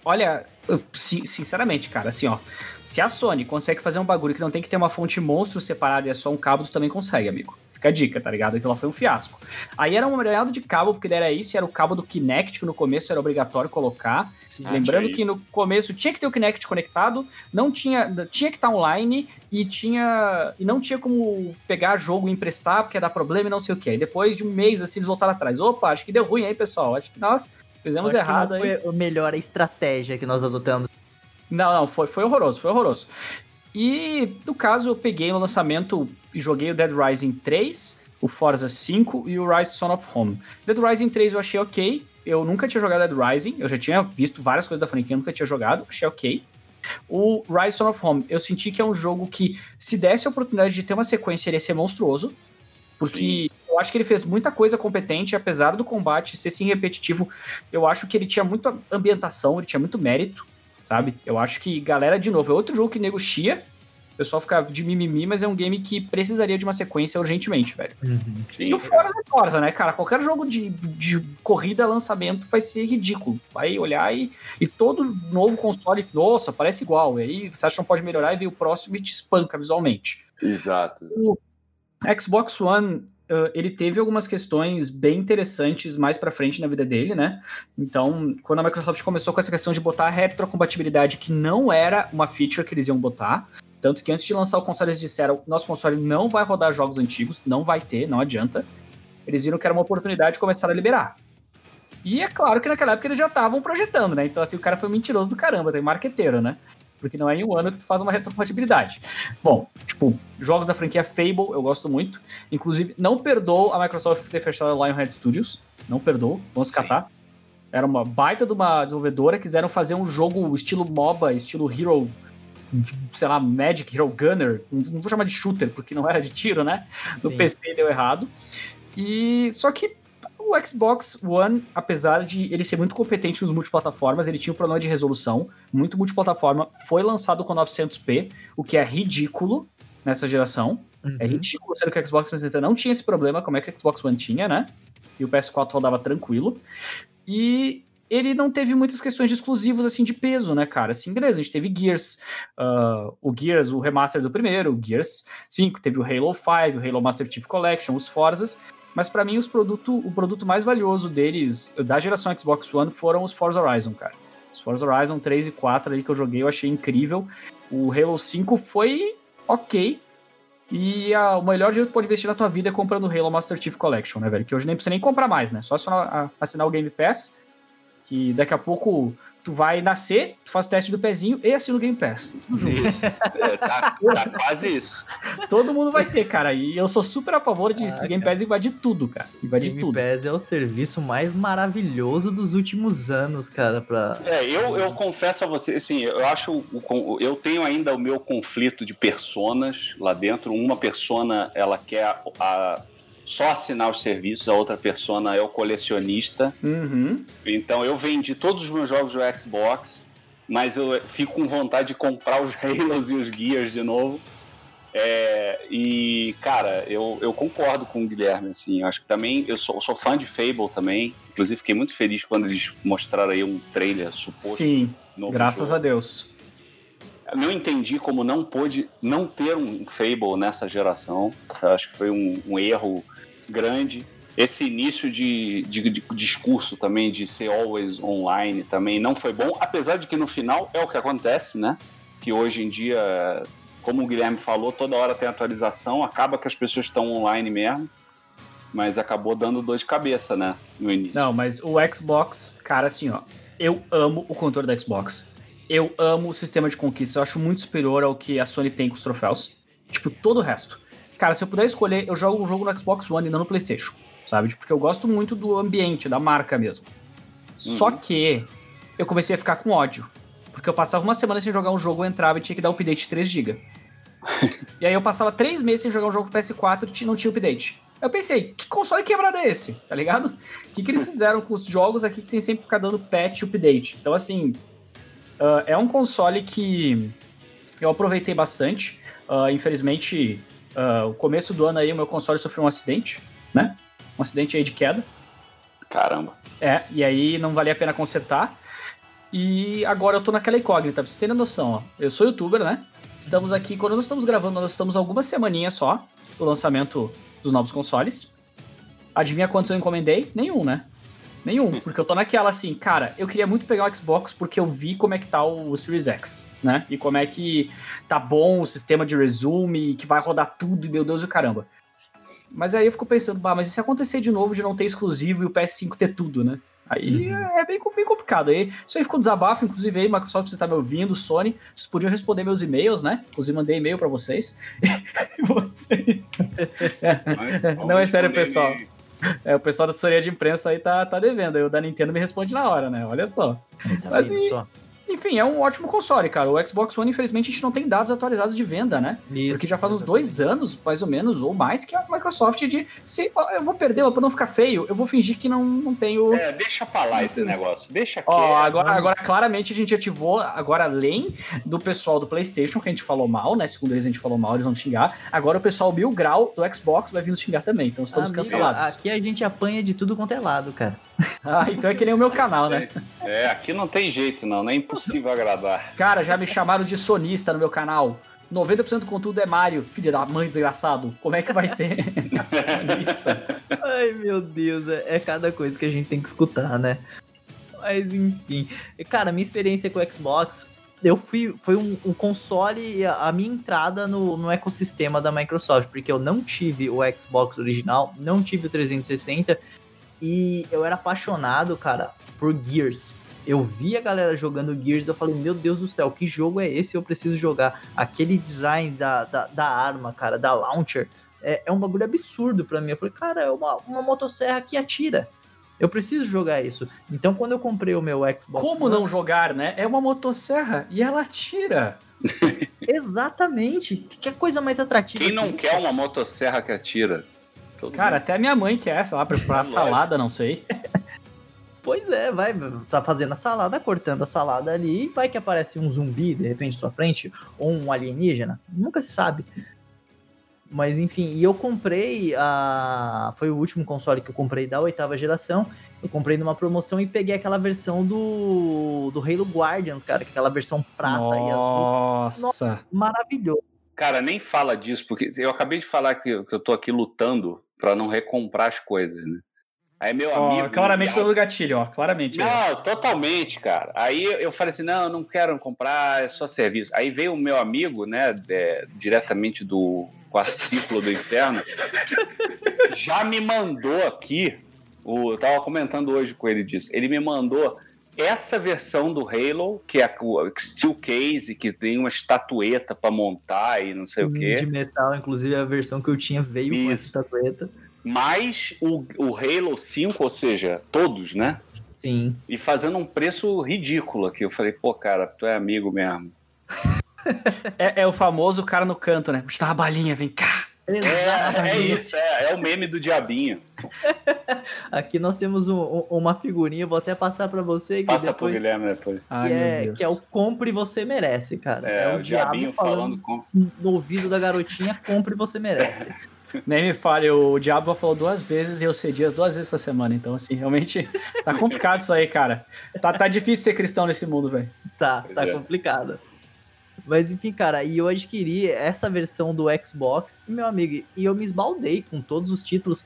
S3: Olha, eu, sinceramente, cara, assim, ó. Se a Sony consegue fazer um bagulho que não tem que ter uma fonte monstro separada e é só um cabo, tu também consegue, amigo. Fica a dica, tá ligado? Aquilo lá foi um fiasco. Aí era um molhado de cabo, porque era isso, era o cabo do Kinect, que no começo era obrigatório colocar. Sim, Lembrando que no começo tinha que ter o Kinect conectado, não tinha, tinha que estar tá online e tinha e não tinha como pegar jogo e emprestar porque ia dar problema e não sei o que. Aí depois de um mês assim eles voltaram atrás. Opa, acho que deu ruim aí, pessoal. Acho que nós fizemos errado
S1: não
S3: aí.
S1: Foi melhor a estratégia que nós adotamos.
S3: Não, não, foi, foi horroroso, foi horroroso. E no caso eu peguei no lançamento joguei o Dead Rising 3, o Forza 5 e o Rise Son of Home. Dead Rising 3 eu achei ok. Eu nunca tinha jogado Dead Rising, eu já tinha visto várias coisas da franquia, nunca tinha jogado, achei ok. O Rise Son of Home, eu senti que é um jogo que, se desse a oportunidade de ter uma sequência, ele ia ser monstruoso. Porque Sim. eu acho que ele fez muita coisa competente, apesar do combate ser sim repetitivo. Eu acho que ele tinha muita ambientação, ele tinha muito mérito, sabe? Eu acho que, galera, de novo, é outro jogo que negocia o pessoal fica de mimimi, mas é um game que precisaria de uma sequência urgentemente, velho. Uhum. E o Forza é Forza, né, cara? Qualquer jogo de, de corrida, lançamento, vai ser ridículo. Vai olhar e, e todo novo console, nossa, parece igual. E aí você acha que não pode melhorar e vem o próximo e te espanca visualmente.
S2: Exato.
S3: O Xbox One Uh, ele teve algumas questões bem interessantes mais para frente na vida dele, né? Então, quando a Microsoft começou com essa questão de botar a retrocompatibilidade, que não era uma feature que eles iam botar, tanto que antes de lançar o console, eles disseram: nosso console não vai rodar jogos antigos, não vai ter, não adianta. Eles viram que era uma oportunidade de começar a liberar. E é claro que naquela época eles já estavam projetando, né? Então, assim, o cara foi mentiroso do caramba, tem marqueteiro, né? Porque não é em um ano que tu faz uma retrocompatibilidade. Bom, tipo, jogos da franquia Fable eu gosto muito. Inclusive, não perdoo a Microsoft ter fechado a Lionhead Studios. Não perdoo, vamos catar. Era uma baita de uma desenvolvedora, quiseram fazer um jogo estilo MOBA, estilo Hero sei lá, Magic Hero Gunner, não vou chamar de shooter, porque não era de tiro, né? No Sim. PC deu errado. E só que o Xbox One, apesar de ele ser muito competente nos multiplataformas, ele tinha um problema de resolução, muito multiplataforma, foi lançado com 900p, o que é ridículo nessa geração. Uhum. É ridículo, sendo que o Xbox 360 não tinha esse problema, como é que o Xbox One tinha, né? E o PS4 rodava tranquilo. E ele não teve muitas questões de exclusivos assim de peso, né, cara? Assim, beleza, a gente teve Gears, uh, o Gears, o remaster do primeiro, o Gears 5, teve o Halo 5, o Halo Master Chief Collection, os Forzas, mas para mim os produto, o produto mais valioso deles, da geração Xbox One, foram os Forza Horizon, cara. Os Forza Horizon 3 e 4 ali que eu joguei, eu achei incrível. O Halo 5 foi ok. E a, o melhor jeito que pode investir na tua vida é comprando o Halo Master Chief Collection, né, velho? Que hoje nem precisa nem comprar mais, né? Só assinar, assinar o Game Pass, que daqui a pouco tu vai nascer, tu faz o teste do pezinho e assina o Game Pass.
S2: Tudo junto. Isso. É, tá, tá, quase isso.
S3: Todo mundo vai ter, cara. E eu sou super a favor de ah, Game Pass invadir tudo, cara. Invadir
S1: Game
S3: tudo.
S1: Game Pass é o serviço mais maravilhoso dos últimos anos, cara. Pra...
S2: É, eu, eu confesso a você, assim, eu acho. Eu tenho ainda o meu conflito de personas lá dentro. Uma persona, ela quer a, a só assinar os serviços, a outra persona é o colecionista.
S3: Uhum.
S2: Então eu vendi todos os meus jogos do Xbox, mas eu fico com vontade de comprar os Halos e os Gears de novo. É, e, cara, eu, eu concordo com o Guilherme, assim, eu acho que também, eu sou, sou fã de Fable também, inclusive fiquei muito feliz quando eles mostraram aí um trailer suposto.
S3: Sim, graças jogo. a Deus.
S2: Eu não entendi como não pôde não ter um Fable nessa geração, eu acho que foi um, um erro grande. Esse início de, de, de, discurso também, de ser always online, também não foi bom, apesar de que no final é o que acontece, né? Que hoje em dia, como o Guilherme falou, toda hora tem atualização, acaba que as pessoas estão online mesmo, mas acabou dando dor de cabeça, né? No início.
S3: Não, mas o Xbox, cara, assim, ó, eu amo o controle da Xbox. Eu amo o sistema de conquista, eu acho muito superior ao que a Sony tem com os troféus. Tipo, todo o resto. Cara, se eu puder escolher, eu jogo um jogo no Xbox One e não no PlayStation, sabe? Tipo, porque eu gosto muito do ambiente, da marca mesmo. Uhum. Só que eu comecei a ficar com ódio. Porque eu passava uma semana sem jogar um jogo, eu entrava e tinha que dar update de 3 GB. e aí eu passava 3 meses sem jogar um jogo PS4 e não tinha update. Eu pensei, que console quebrado é esse? Tá ligado? O que, que eles fizeram com os jogos aqui que tem sempre que ficar dando patch update? Então, assim, uh, é um console que eu aproveitei bastante. Uh, infelizmente, Uh, o começo do ano aí, o meu console sofreu um acidente, né? Um acidente aí de queda.
S2: Caramba.
S3: É, e aí não valia a pena consertar. E agora eu tô naquela incógnita, pra vocês terem noção, ó. Eu sou youtuber, né? Estamos aqui, quando nós estamos gravando, nós estamos algumas semaninhas só do lançamento dos novos consoles. Adivinha quantos eu encomendei? Nenhum, né? Nenhum, porque eu tô naquela assim, cara, eu queria muito pegar o Xbox porque eu vi como é que tá o Series X, né? E como é que tá bom o sistema de resume, que vai rodar tudo, e meu Deus do caramba. Mas aí eu fico pensando, bah, mas e se acontecer de novo de não ter exclusivo e o PS5 ter tudo, né? Aí uhum. é bem, bem complicado. Aí, isso aí ficou desabafo, inclusive aí, Microsoft, você tá me ouvindo, Sony, vocês podiam responder meus e-mails, né? Inclusive mandei e-mail para vocês. vocês. não é sério, pessoal. É, o pessoal da assessoria de imprensa aí tá, tá devendo. Aí o da Nintendo me responde na hora, né? Olha só. Tá Mas, e, enfim, é um ótimo console, cara. O Xbox One, infelizmente, a gente não tem dados atualizados de venda, né? Isso, Porque já faz uns dois anos, mais ou menos, ou mais, que a Microsoft de. Se eu vou perder pra não ficar feio, eu vou fingir que não, não tenho.
S2: É, deixa pra lá esse negócio. Deixa aqui.
S3: Ó, agora, agora, claramente, a gente ativou, agora, além do pessoal do PlayStation, que a gente falou mal, né? Segundo eles, a gente falou mal, eles vão xingar. Agora o pessoal Mil Grau do Xbox vai vir nos xingar também. Então estamos Amigo, cancelados.
S1: Aqui a gente apanha de tudo quanto é lado, cara.
S3: ah, então é que nem o meu canal, né?
S2: É, aqui não tem jeito, não. Não é impossível agradar.
S3: Cara, já me chamaram de sonista no meu canal. 90% do conteúdo é Mario, filho da mãe desgraçado. Como é que vai ser?
S1: Ai, meu Deus, é, é cada coisa que a gente tem que escutar, né? Mas enfim. Cara, minha experiência com o Xbox eu fui foi um, um console a, a, minha entrada no, no ecossistema da Microsoft, porque eu não tive o Xbox original, não tive o 360 e eu era apaixonado, cara, por Gears. Eu vi a galera jogando Gears, eu falei, meu Deus do céu, que jogo é esse? Eu preciso jogar. Aquele design da, da, da arma, cara, da launcher, é, é um bagulho absurdo para mim. Eu falei, cara, é uma, uma motosserra que atira. Eu preciso jogar isso. Então, quando eu comprei o meu Xbox.
S3: Como não jogar, né? É uma motosserra e ela atira.
S1: Exatamente. Que coisa mais atrativa.
S2: Quem não quer uma motosserra que atira?
S3: Todo Cara, mundo. até minha mãe quer, sei lá, preparar salada, não sei.
S1: Pois é, vai, tá fazendo a salada, cortando a salada ali, vai que aparece um zumbi de repente na sua frente, ou um alienígena, nunca se sabe. Mas enfim, e eu comprei a. Foi o último console que eu comprei da oitava geração. Eu comprei numa promoção e peguei aquela versão do, do Halo Guardians, cara, é aquela versão prata
S3: Nossa.
S1: e azul. Nossa! Maravilhoso.
S2: Cara, nem fala disso, porque eu acabei de falar que, que eu tô aqui lutando para não recomprar as coisas, né? Aí meu oh, amigo.
S3: Claramente pelo gatilho, ó. Claramente.
S2: Não, totalmente, cara. Aí eu falei assim: não, não quero comprar, é só serviço. Aí veio o meu amigo, né, é, diretamente do quarto ciclo do inferno, já me mandou aqui. O, eu tava comentando hoje com ele disso. Ele me mandou essa versão do Halo, que é a Steel Case, que tem uma estatueta para montar e não sei hum, o quê.
S1: De metal, inclusive a versão que eu tinha veio Isso. com essa estatueta.
S2: Mais o, o Halo 5, ou seja, todos, né?
S1: Sim.
S2: E fazendo um preço ridículo aqui. Eu falei, pô, cara, tu é amigo mesmo.
S3: é, é, o famoso cara no canto, né? Puxa, uma balinha, vem cá.
S2: É, é isso, é, é, o meme do diabinho.
S1: Aqui nós temos um, um, uma figurinha, vou até passar para você. Que
S2: Passa
S1: depois,
S2: pro Guilherme depois.
S1: Que, Ai, é, que é o compre você merece, cara.
S2: É, é o, o diabinho falando,
S1: falando no ouvido da garotinha, compre você merece.
S3: Nem me fale, o Diabo falou duas vezes e eu cedi as duas vezes essa semana. Então, assim, realmente tá complicado isso aí, cara. Tá, tá difícil ser cristão nesse mundo, velho.
S1: Tá, tá é. complicado. Mas enfim, cara, e eu adquiri essa versão do Xbox, meu amigo, e eu me esbaldei com todos os títulos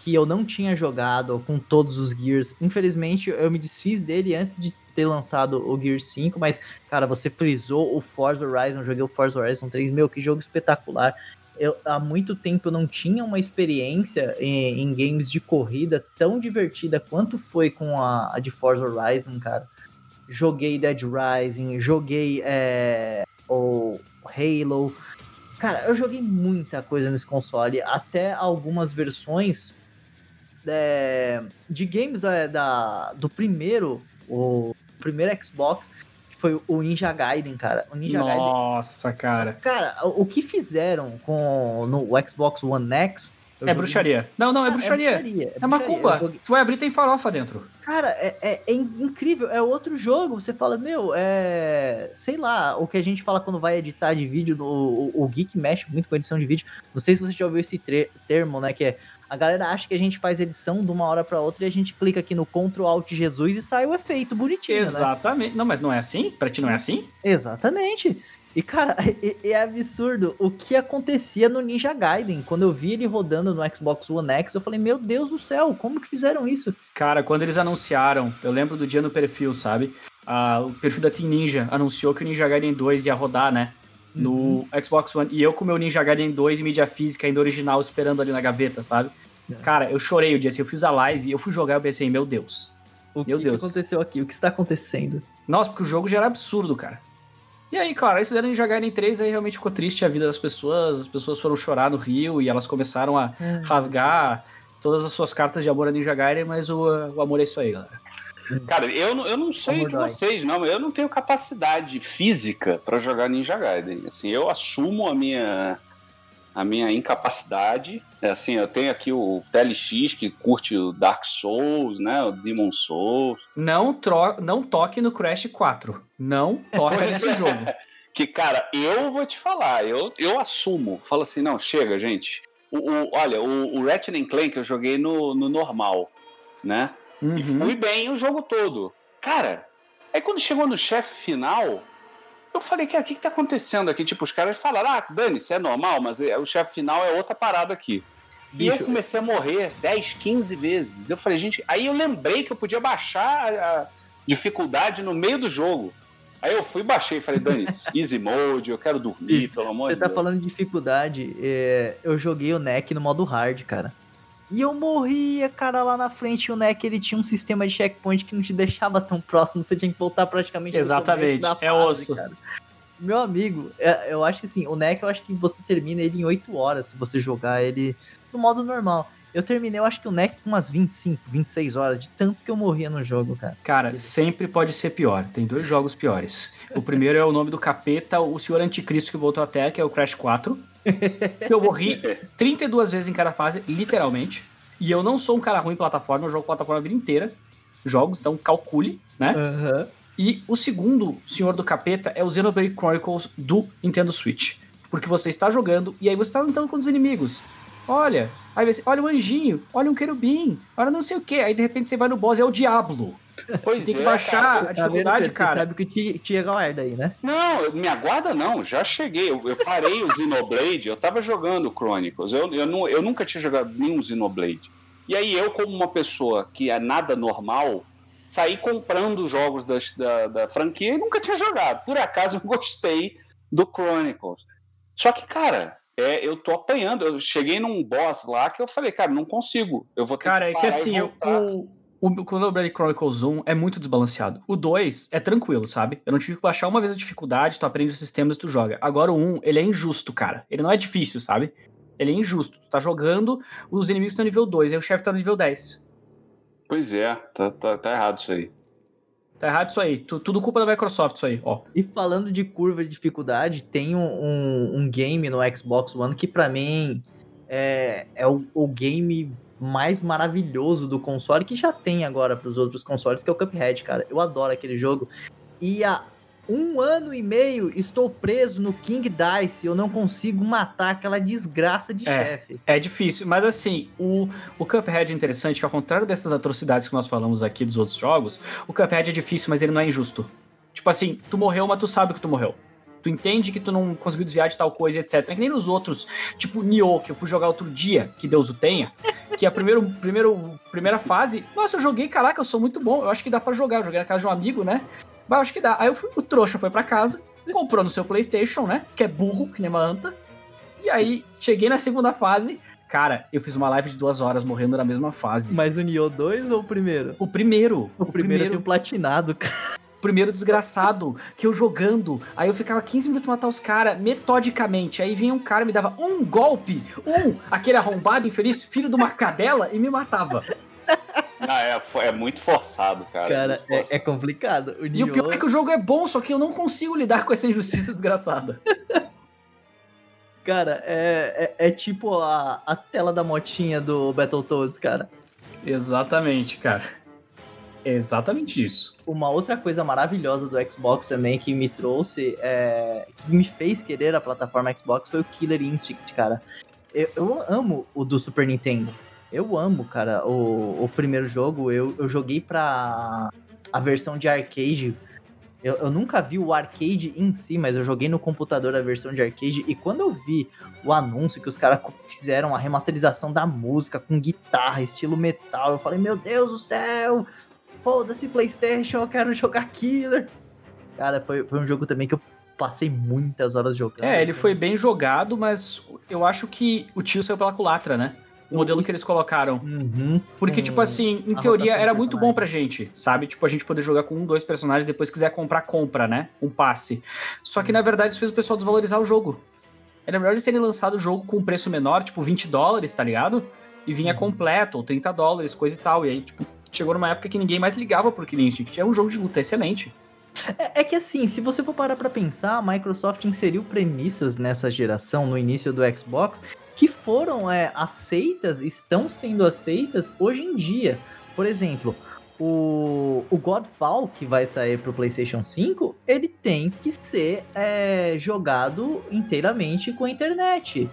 S1: que eu não tinha jogado, com todos os Gears. Infelizmente, eu me desfiz dele antes de ter lançado o Gear 5, mas, cara, você frisou o Forza Horizon, joguei o Forza Horizon 3, meu, que jogo espetacular. Eu, há muito tempo eu não tinha uma experiência em, em games de corrida tão divertida quanto foi com a, a de Forza Horizon, cara joguei Dead Rising, joguei é, o Halo. Cara, eu joguei muita coisa nesse console, até algumas versões é, de games é, da, do primeiro, o primeiro Xbox, que foi o Ninja Gaiden, cara. O Ninja
S3: Nossa,
S1: Gaiden,
S3: cara.
S1: Cara, o, o que fizeram com no Xbox One X
S3: é joguei... bruxaria. Não, não, é bruxaria. É, bruxaria, é, é macumba. Joguei... Tu vai abrir tem farofa dentro.
S1: Cara, é, é, é, incrível. É outro jogo. Você fala, meu, é. Sei lá, o que a gente fala quando vai editar de vídeo. No, o, o Geek mexe muito com edição de vídeo. Não sei se você já ouviu esse termo, né? Que é. A galera acha que a gente faz edição de uma hora para outra e a gente clica aqui no Ctrl Alt Jesus e sai o efeito bonitinho.
S3: Né? Exatamente.
S1: Né?
S3: Não, mas não é assim? Pra ti não é assim?
S1: Exatamente. E, cara, é, é, absurdo o que acontecia no Ninja Gaiden. Quando eu vi ele rodando no Xbox One X, eu falei, meu Deus do céu, como que fizeram isso?
S3: Cara, quando eles anunciaram, eu lembro do dia no perfil, sabe? Ah, o perfil da Team Ninja anunciou que o Ninja Gaiden 2 ia rodar, né? No uhum. Xbox One. E eu com o meu Ninja Gaiden 2 em mídia física, ainda original, esperando ali na gaveta, sabe? É. Cara, eu chorei o dia assim, eu fiz a live, eu fui jogar, eu pensei, meu Deus.
S1: O
S3: meu
S1: que,
S3: Deus.
S1: que aconteceu aqui? O que está acontecendo?
S3: Nossa, porque o jogo já era absurdo, cara. E aí, claro, aí fizeram Ninja Gaiden 3, aí realmente ficou triste a vida das pessoas, as pessoas foram chorar no rio e elas começaram a é. rasgar todas as suas cartas de amor a Ninja Gaiden, mas o, o amor é isso aí, galera.
S2: Cara, eu, eu não sei de vocês, não, eu não tenho capacidade física para jogar Ninja Gaiden. Assim, eu assumo a minha a minha incapacidade. É assim, eu tenho aqui o TLX que curte o Dark Souls, né? O Demon Souls.
S3: Não, tro não toque no Crash 4. Não toque nesse é. jogo.
S2: Que, cara, eu vou te falar, eu, eu assumo. Falo assim, não, chega, gente. O, o olha, o, o Ratchet Clank eu joguei no, no normal, né? Uhum. E fui bem o jogo todo. Cara, aí quando chegou no chefe final, eu falei, que o que, que tá acontecendo aqui? Tipo, os caras falaram, ah, Dani, isso é normal, mas é, o chefe final é outra parada aqui. Bicho, e eu comecei a morrer 10, 15 vezes. Eu falei, gente, aí eu lembrei que eu podia baixar a dificuldade no meio do jogo. Aí eu fui e baixei e falei, Dani, easy mode, eu quero dormir, pelo amor
S1: de Deus. Você tá falando de dificuldade, é, eu joguei o NEC no modo hard, cara. E eu morria, cara, lá na frente. O NEC ele tinha um sistema de checkpoint que não te deixava tão próximo. Você tinha que voltar praticamente
S3: Exatamente, é fase, osso. Cara.
S1: Meu amigo, é, eu acho que assim, o NEC eu acho que você termina ele em 8 horas se você jogar ele no modo normal. Eu terminei, eu acho que o NEC com umas 25, 26 horas, de tanto que eu morria no jogo, cara.
S3: Cara, sempre pode ser pior. Tem dois jogos piores. O primeiro é o nome do capeta, o Senhor Anticristo que voltou até, que é o Crash 4. eu morri 32 vezes em cada fase, literalmente. E eu não sou um cara ruim em plataforma, eu jogo plataforma a vida inteira. Jogos, então calcule, né?
S1: Uhum.
S3: E o segundo Senhor do Capeta é o Xenoblade Chronicles do Nintendo Switch. Porque você está jogando e aí você está lutando com os inimigos. Olha, aí você, olha o anjinho, olha um querubim, olha não sei o que. Aí de repente você vai no boss, é o diabo.
S2: Pois
S3: Tem que
S2: é,
S3: baixar cara, a dificuldade,
S1: tá
S3: cara. Você
S1: sabe o que te, te aguarda aí, né?
S2: Não, me aguarda não, já cheguei. Eu, eu parei o Xenoblade, eu tava jogando Chronicles. Eu, eu, não, eu nunca tinha jogado nenhum Xenoblade. E aí eu, como uma pessoa que é nada normal, saí comprando jogos das, da, da franquia e nunca tinha jogado. Por acaso eu gostei do Chronicles. Só que, cara, é, eu tô apanhando. Eu cheguei num boss lá que eu falei, cara, não consigo. Eu vou ter
S3: cara,
S2: que
S3: Cara, é que assim, o, o, o Xenoblade Chronicles 1 é muito desbalanceado. O 2 é tranquilo, sabe? Eu não tive que baixar uma vez a dificuldade, tu aprende os sistemas e tu joga. Agora o 1, ele é injusto, cara. Ele não é difícil, sabe? Ele é injusto. Tu tá jogando, os inimigos estão no nível 2, aí o chefe tá no nível 10.
S2: Pois é, tá, tá, tá errado isso aí.
S3: Tá errado isso aí. Tudo culpa da Microsoft, isso aí, ó.
S1: E falando de curva de dificuldade, tem um, um, um game no Xbox One que para mim é, é o, o, game mais maravilhoso do console, que já tem agora para os outros consoles, que é o Cuphead, cara. Eu adoro aquele jogo. E a um ano e meio estou preso no King Dice. Eu não consigo matar aquela desgraça de
S3: é,
S1: chefe.
S3: É difícil, mas assim, o, o Cuphead é interessante que, ao contrário dessas atrocidades que nós falamos aqui dos outros jogos, o Cuphead é difícil, mas ele não é injusto. Tipo assim, tu morreu, mas tu sabe que tu morreu. Tu entende que tu não conseguiu desviar de tal coisa, etc. É que nem nos outros, tipo Nioh, que eu fui jogar outro dia, que Deus o tenha, que a primeiro, primeiro, primeira fase, nossa, eu joguei, caraca, eu sou muito bom, eu acho que dá para jogar. Eu joguei na casa de um amigo, né? Mas acho que dá. Aí eu fui, o trouxa foi para casa, comprou no seu PlayStation, né? Que é burro, que nem uma anta. E aí, cheguei na segunda fase. Cara, eu fiz uma live de duas horas morrendo na mesma fase.
S1: Mas o Nioh 2 ou o primeiro?
S3: O primeiro.
S1: O, o primeiro, primeiro eu tenho platinado, cara
S3: primeiro desgraçado, que eu jogando, aí eu ficava 15 minutos matar os caras, metodicamente. Aí vinha um cara, me dava um golpe, um, aquele arrombado infeliz, filho de uma cadela, e me matava.
S2: Ah, é, é muito forçado, cara.
S1: Cara, é, forçado. é, é complicado.
S3: O e o pior é que o jogo é bom, só que eu não consigo lidar com essa injustiça desgraçada.
S1: cara, é, é, é, tipo a, a tela da motinha do Battletoads, cara.
S3: Exatamente, cara. É exatamente isso.
S1: Uma outra coisa maravilhosa do Xbox também que me trouxe, é, que me fez querer a plataforma Xbox foi o Killer Instinct, cara. Eu, eu amo o do Super Nintendo. Eu amo, cara, o, o primeiro jogo. Eu, eu joguei pra a versão de arcade. Eu, eu, nunca vi o arcade em si, mas eu joguei no computador a versão de arcade. E quando eu vi o anúncio que os caras fizeram a remasterização da música com guitarra, estilo metal, eu falei: Meu Deus do céu! Foda-se, PlayStation, eu quero jogar Killer. Cara, foi, foi um jogo também que eu passei muitas horas jogando.
S3: É, ele foi bem jogado, mas eu acho que o tio saiu pela culatra, né? o modelo Isso. que eles colocaram.
S1: Uhum.
S3: Porque, tipo assim, em teoria era muito bom pra gente, sabe? Tipo, a gente poder jogar com um, dois personagens, depois quiser comprar, compra, né? Um passe. Só que, na verdade, isso fez o pessoal desvalorizar o jogo. Era melhor eles terem lançado o jogo com um preço menor, tipo 20 dólares, tá ligado? E vinha uhum. completo, ou 30 dólares, coisa e tal. E aí, tipo, chegou numa época que ninguém mais ligava pro Killing Instinct. É um jogo de luta excelente.
S1: É, é, que assim, se você for parar pra pensar, a Microsoft inseriu premissas nessa geração, no início do Xbox, que foram é, aceitas, estão sendo aceitas hoje em dia. Por exemplo, o, o Godfall, que vai sair pro PlayStation 5, ele tem que ser é, jogado inteiramente com a internet.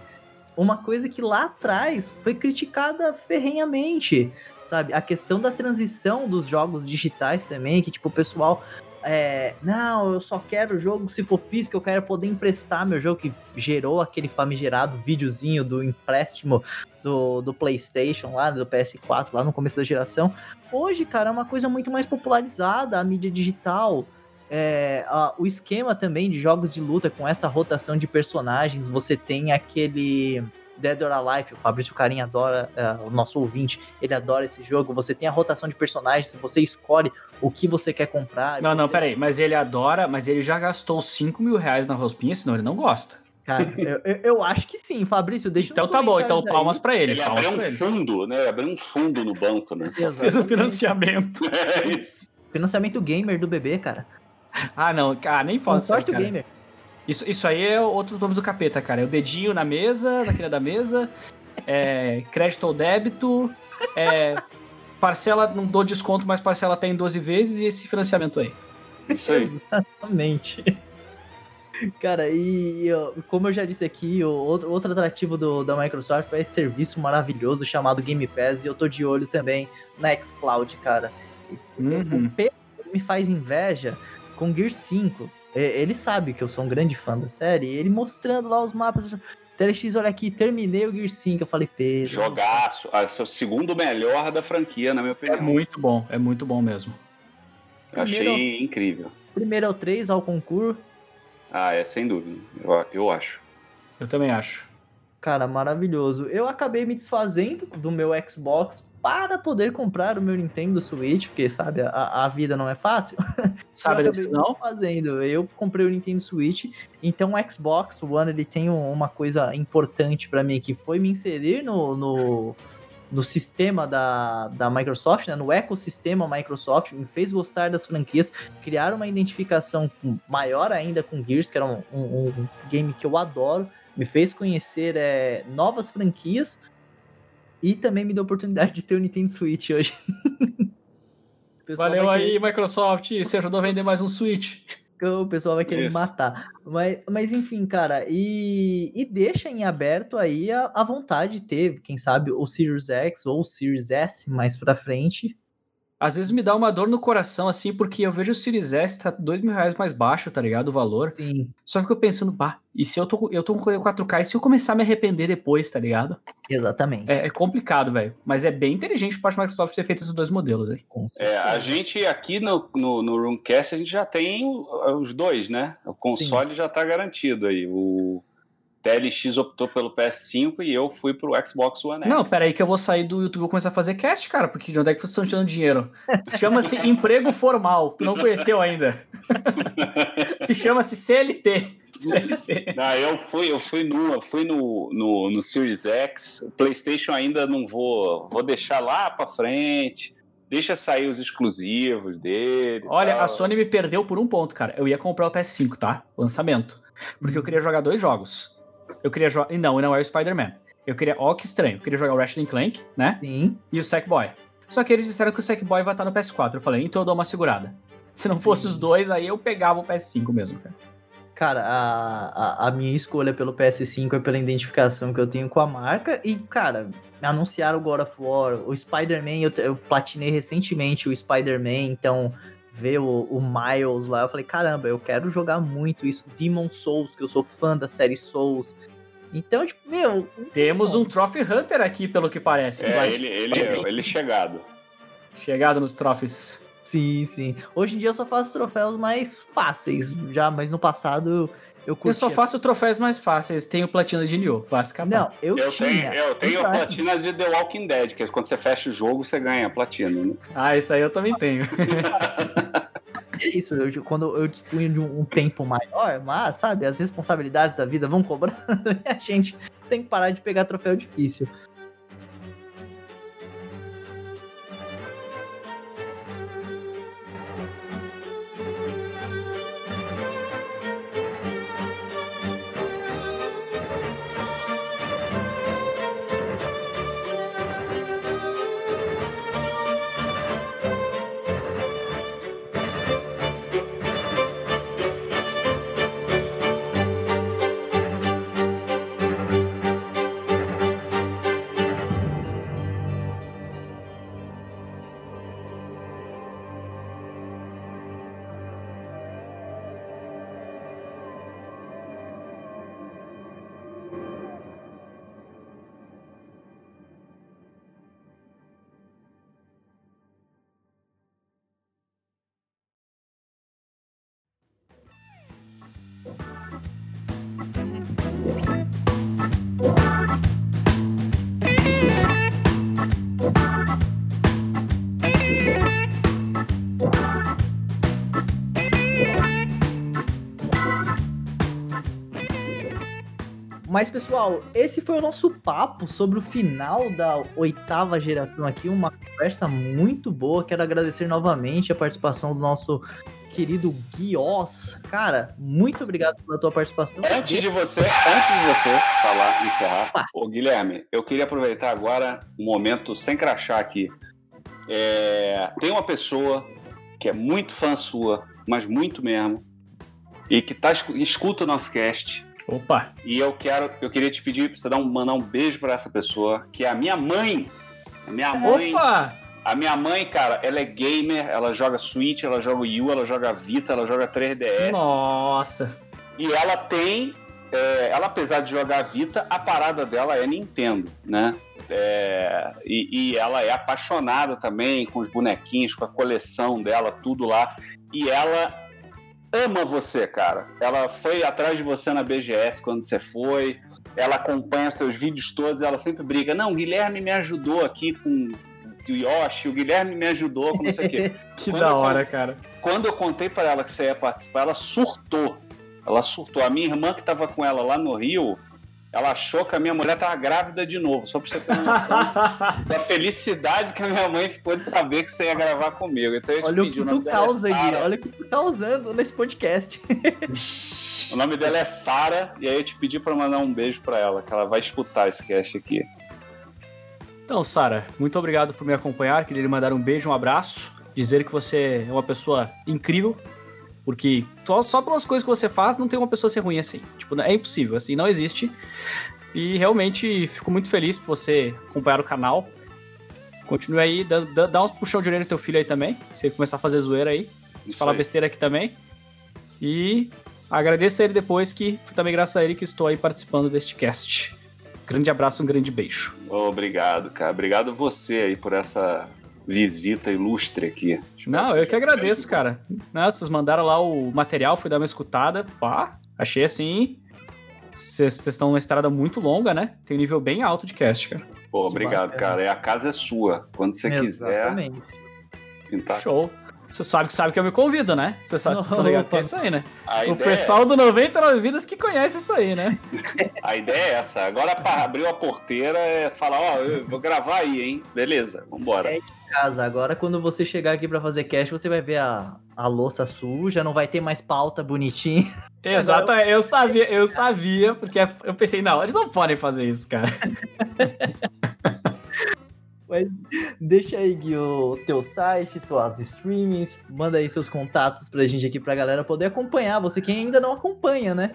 S1: Uma coisa que lá atrás foi criticada ferrenhamente, sabe? A questão da transição dos jogos digitais também, que tipo, o pessoal é, não, eu só quero o jogo se for físico, eu quero poder emprestar meu jogo, que gerou aquele famigerado videozinho do empréstimo do, do PlayStation lá, do PS4, lá no começo da geração. Hoje, cara, é uma coisa muito mais popularizada, a mídia digital. É, a, o esquema também de jogos de luta com essa rotação de personagens, você tem aquele Dead or Alive, o Fabrício Carinha adora, uh, o nosso ouvinte, ele adora esse jogo. Você tem a rotação de personagens, você escolhe o que você quer comprar.
S3: Não, não,
S1: tem...
S3: peraí, mas ele adora, mas ele já gastou 5 mil reais na rospinha, senão ele não gosta.
S1: Cara, eu, eu, eu, acho que sim, Fabrício, deixa
S3: Então tá bom, então palmas para ele.
S2: Ele
S3: abriu
S2: um fundo, né? Abriu um fundo no banco, né?
S3: Fez um financiamento.
S2: É isso.
S1: Financiamento gamer do bebê, cara.
S3: Ah, não, ah, nem fala
S1: Consórcio gamer.
S3: Isso, isso aí é outros nomes do capeta, cara. É o dedinho na mesa, na quina da mesa, é crédito ou débito, é parcela, não dou desconto, mas parcela tem 12 vezes e esse financiamento aí.
S2: Isso aí.
S1: Exatamente. Cara, e como eu já disse aqui, o outro, outro atrativo do, da Microsoft é esse serviço maravilhoso chamado Game Pass, e eu tô de olho também na xCloud, cara. Uhum. O Pedro me faz inveja com Gear 5. Ele sabe que eu sou um grande fã da série, ele mostrando lá os mapas. TLX, olha aqui, terminei o Gear 5. Eu falei, Pedro.
S2: Jogaço. Ah, esse é o segundo melhor da franquia, na minha opinião.
S3: É muito bom, é muito bom mesmo.
S2: Eu achei incrível.
S1: Primeiro é o 3 ao concurso.
S2: Ah, é sem dúvida. Eu, eu acho.
S3: Eu também acho.
S1: Cara, maravilhoso. Eu acabei me desfazendo do meu Xbox para poder comprar o meu Nintendo Switch, porque, sabe, a, a vida não é fácil.
S3: Sabe disso não?
S1: Fazendo. Eu comprei o Nintendo Switch, então o Xbox One ele tem uma coisa importante para mim que foi me inserir no, no, no sistema da, da Microsoft, né, no ecossistema Microsoft, me fez gostar das franquias, criar uma identificação maior ainda com Gears, que era um, um, um game que eu adoro, me fez conhecer é, novas franquias e também me deu a oportunidade de ter o Nintendo Switch hoje.
S3: Valeu aí, querer... Microsoft. Você ajudou a vender mais um Switch.
S1: O pessoal vai querer Isso. me matar. Mas, mas enfim, cara, e, e deixa em aberto aí a, a vontade de ter, quem sabe, o Series X ou o Series S mais pra frente
S3: às vezes me dá uma dor no coração, assim, porque eu vejo o Series S tá dois mil reais mais baixo, tá ligado? O valor.
S1: Sim.
S3: Só fico pensando, bah, e se eu tô, eu tô com 4K, e se eu começar a me arrepender depois, tá ligado?
S1: Exatamente.
S3: É, é complicado, velho. Mas é bem inteligente por parte da Microsoft ter feito esses dois modelos aí.
S2: É, a gente aqui no, no, no Roomcast, a gente já tem os dois, né? O console Sim. já tá garantido aí. O TLX optou pelo PS5 e eu fui pro Xbox One X.
S3: Não, peraí que eu vou sair do YouTube e começar a fazer cast, cara, porque de onde é que vocês estão tirando dinheiro? Chama-se emprego formal, tu não conheceu ainda. Se chama-se CLT.
S2: CLT. Não, eu fui, eu fui no, eu fui no, no, no Series X, PlayStation ainda não vou, vou deixar lá para frente. Deixa sair os exclusivos dele.
S3: Olha, tal. a Sony me perdeu por um ponto, cara. Eu ia comprar o PS5, tá? Lançamento. Porque eu queria jogar dois jogos. Eu queria jogar. Não, não é o Spider-Man. Eu queria. Ó, oh, que estranho. Eu queria jogar o Ratchet Clank, né?
S1: Sim.
S3: E o Sackboy. Só que eles disseram que o Sackboy vai estar no PS4. Eu falei, então eu dou uma segurada. Se não fosse Sim. os dois, aí eu pegava o PS5 mesmo, cara.
S1: Cara, a, a, a, minha escolha pelo PS5 é pela identificação que eu tenho com a marca. E, cara, anunciaram o God of War, o Spider-Man, eu, eu platinei recentemente o Spider-Man, então ver o, o, Miles lá, eu falei, caramba, eu quero jogar muito isso. Demon Souls, que eu sou fã da série Souls. Então, tipo, meu.
S3: Temos um Trophy Hunter aqui, pelo que parece.
S2: É, ele, ele, ele chegado.
S3: Chegado nos trophies.
S1: Sim, sim. Hoje em dia eu só faço troféus mais fáceis, já, mas no passado eu.
S3: Eu só faço troféus mais fáceis. Tenho platina de Nioh, basicamente.
S1: Não, eu, eu tinha.
S2: Tenho, eu tenho a platina de The Walking Dead, que é quando você fecha o jogo, você ganha a platina, né?
S3: Ah, isso aí eu também tenho.
S1: é isso, eu, quando eu disponho de um, um, tempo maior, mas, sabe, as responsabilidades da vida vão cobrando e a gente tem que parar de pegar troféu difícil. Mas, pessoal, esse foi o nosso papo sobre o final da oitava geração aqui. Uma conversa muito boa. Quero agradecer novamente a participação do nosso querido Guios. Cara, muito obrigado pela tua participação.
S2: Antes de você, antes de você falar, encerrar, ah. ô Guilherme, eu queria aproveitar agora um momento sem crachar aqui. É, tem uma pessoa que é muito fã sua, mas muito mesmo, e que tá, escuta o nosso cast
S3: Opa!
S2: E eu quero, eu queria te pedir para você dar um, mandar um beijo para essa pessoa, que é a minha mãe. A minha mãe.
S3: Opa!
S2: A minha mãe, cara, ela é gamer, ela joga Switch, ela joga Wii U, ela joga Vita, ela joga 3DS.
S3: Nossa!
S2: E ela tem é, ela apesar de jogar Vita, a parada dela é Nintendo, né? É, e, e, ela é apaixonada também com os bonequinhos, com a coleção dela, tudo lá. E ela ama você, cara. Ela foi atrás de você na BGS quando você foi. Ela acompanha os seus vídeos todos. Ela sempre briga. Não, o Guilherme me ajudou aqui com o Yoshi. O Guilherme me ajudou com não sei o quê.
S3: que quando da hora, eu, cara.
S2: Quando eu contei para ela que você ia participar, ela surtou. Ela surtou. A minha irmã que estava com ela lá no Rio, ela achou que a minha mulher estava grávida de novo, só para você ter uma noção da felicidade que a minha mãe ficou de saber que você ia gravar comigo. Então eu
S1: olha o que tu causa é aí, olha o que tu tá usando nesse podcast.
S2: o nome dela é Sara, e aí eu te pedi para mandar um beijo para ela, que ela vai escutar esse cast aqui.
S3: Então, Sara, muito obrigado por me acompanhar. Queria lhe mandar um beijo, um abraço, dizer que você é uma pessoa incrível, porque só, só pelas coisas que você faz, não tem uma pessoa ser ruim assim. Tipo, é impossível, assim, não existe. E realmente fico muito feliz por você acompanhar o canal. Continue aí, dá, dá, uns puxão de orelha no teu filho aí também. Se ele começar a fazer zoeira aí. Se falar besteira aqui também. E agradeço a ele depois, que foi também graças a ele que estou aí participando deste cast. Grande abraço, um grande beijo.
S2: Obrigado, cara. Obrigado você aí por essa visita ilustre aqui.
S3: Espero Não, eu que agradeço, cara. Não, vocês mandaram lá o material, fui dar uma escutada. Pá, achei assim. Vocês estão numa estrada muito longa, né? Tem um nível bem alto de cast, cara.
S2: Pô, obrigado, cara. A casa é sua. Quando você Exatamente. quiser.
S3: Pintar. Show. Você sabe que sabe que eu me convido, né? Você sabe, vocês estão ligados que é isso aí, né? A o pessoal é... do 99 Vidas que conhece isso aí, né?
S2: A ideia é essa. Agora abriu a porteira é falar, ó, oh, eu vou gravar aí, hein? Beleza, vambora. É
S1: casa. Agora, quando você chegar aqui para fazer cast, você vai ver a, a louça suja, não vai ter mais pauta bonitinha.
S3: Exato, eu sabia, eu sabia, porque eu pensei, não, eles não podem fazer isso, cara.
S1: Mas deixa aí, Gui, o teu site, tuas streamings, manda aí seus contatos pra gente aqui, pra galera poder acompanhar. Você que ainda não acompanha, né?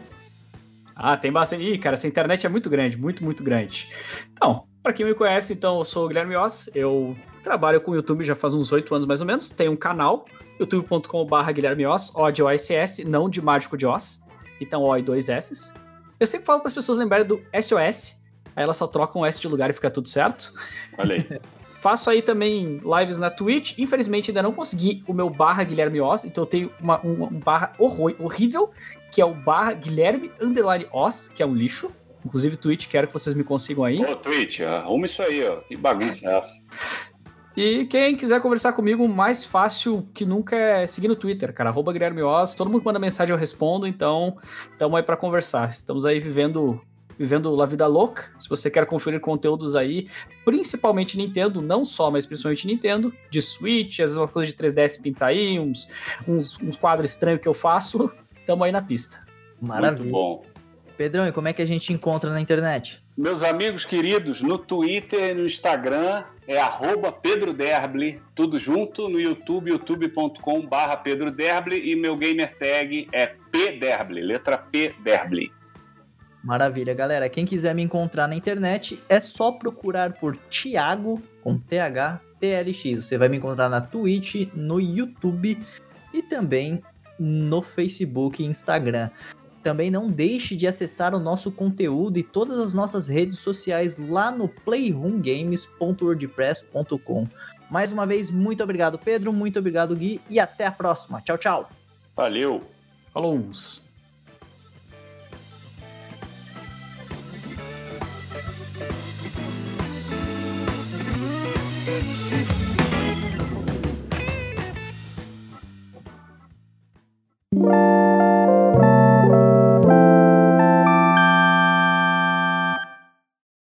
S3: Ah, tem bastante. Ih, cara, essa internet é muito grande, muito, muito grande. Então, para quem me conhece, então, eu sou o Guilherme Oss, eu trabalho com o YouTube já faz uns oito anos mais ou menos, tenho um canal, youtube.com.br Guilherme Oss, O de OSS, não de Mágico de Oss, então O e dois S. Eu sempre falo para as pessoas lembrarem do SOS, aí elas só trocam o S de lugar e fica tudo certo.
S2: Olha aí.
S3: Faço aí também lives na Twitch. Infelizmente ainda não consegui o meu barra Guilherme Oz, então eu tenho uma, um, um barra horrível, que é o barra Guilherme Underline Oz, que é um lixo. Inclusive, Twitch, quero que vocês me consigam aí.
S2: Ô, Twitch, arruma isso aí, ó. Que bagunça é essa?
S3: E quem quiser conversar comigo, mais fácil que nunca é seguir no Twitter, cara. Arroba Guilherme Oz. Todo mundo que manda mensagem eu respondo, então estamos aí para conversar. Estamos aí vivendo vivendo La Vida Louca. Se você quer conferir conteúdos aí, principalmente Nintendo, não só, mas principalmente Nintendo, de Switch, às vezes uma coisa de 3DS pintar aí, uns, uns, uns quadros estranhos que eu faço, tamo aí na pista.
S1: Maravilha. Muito bom. Pedrão, e como é que a gente encontra na internet?
S2: Meus amigos queridos, no Twitter e no Instagram é arroba Pedro Derble, tudo junto, no YouTube, youtube.com barra Pedro Derble e meu gamer tag é PDerble, letra P Derble.
S1: Maravilha, galera. Quem quiser me encontrar na internet é só procurar por Thiago com TH TLX. Você vai me encontrar na Twitch, no YouTube e também no Facebook e Instagram. Também não deixe de acessar o nosso conteúdo e todas as nossas redes sociais lá no playroomgames.wordpress.com. Mais uma vez, muito obrigado, Pedro. Muito obrigado, Gui. E até a próxima. Tchau, tchau.
S2: Valeu.
S3: Falou. you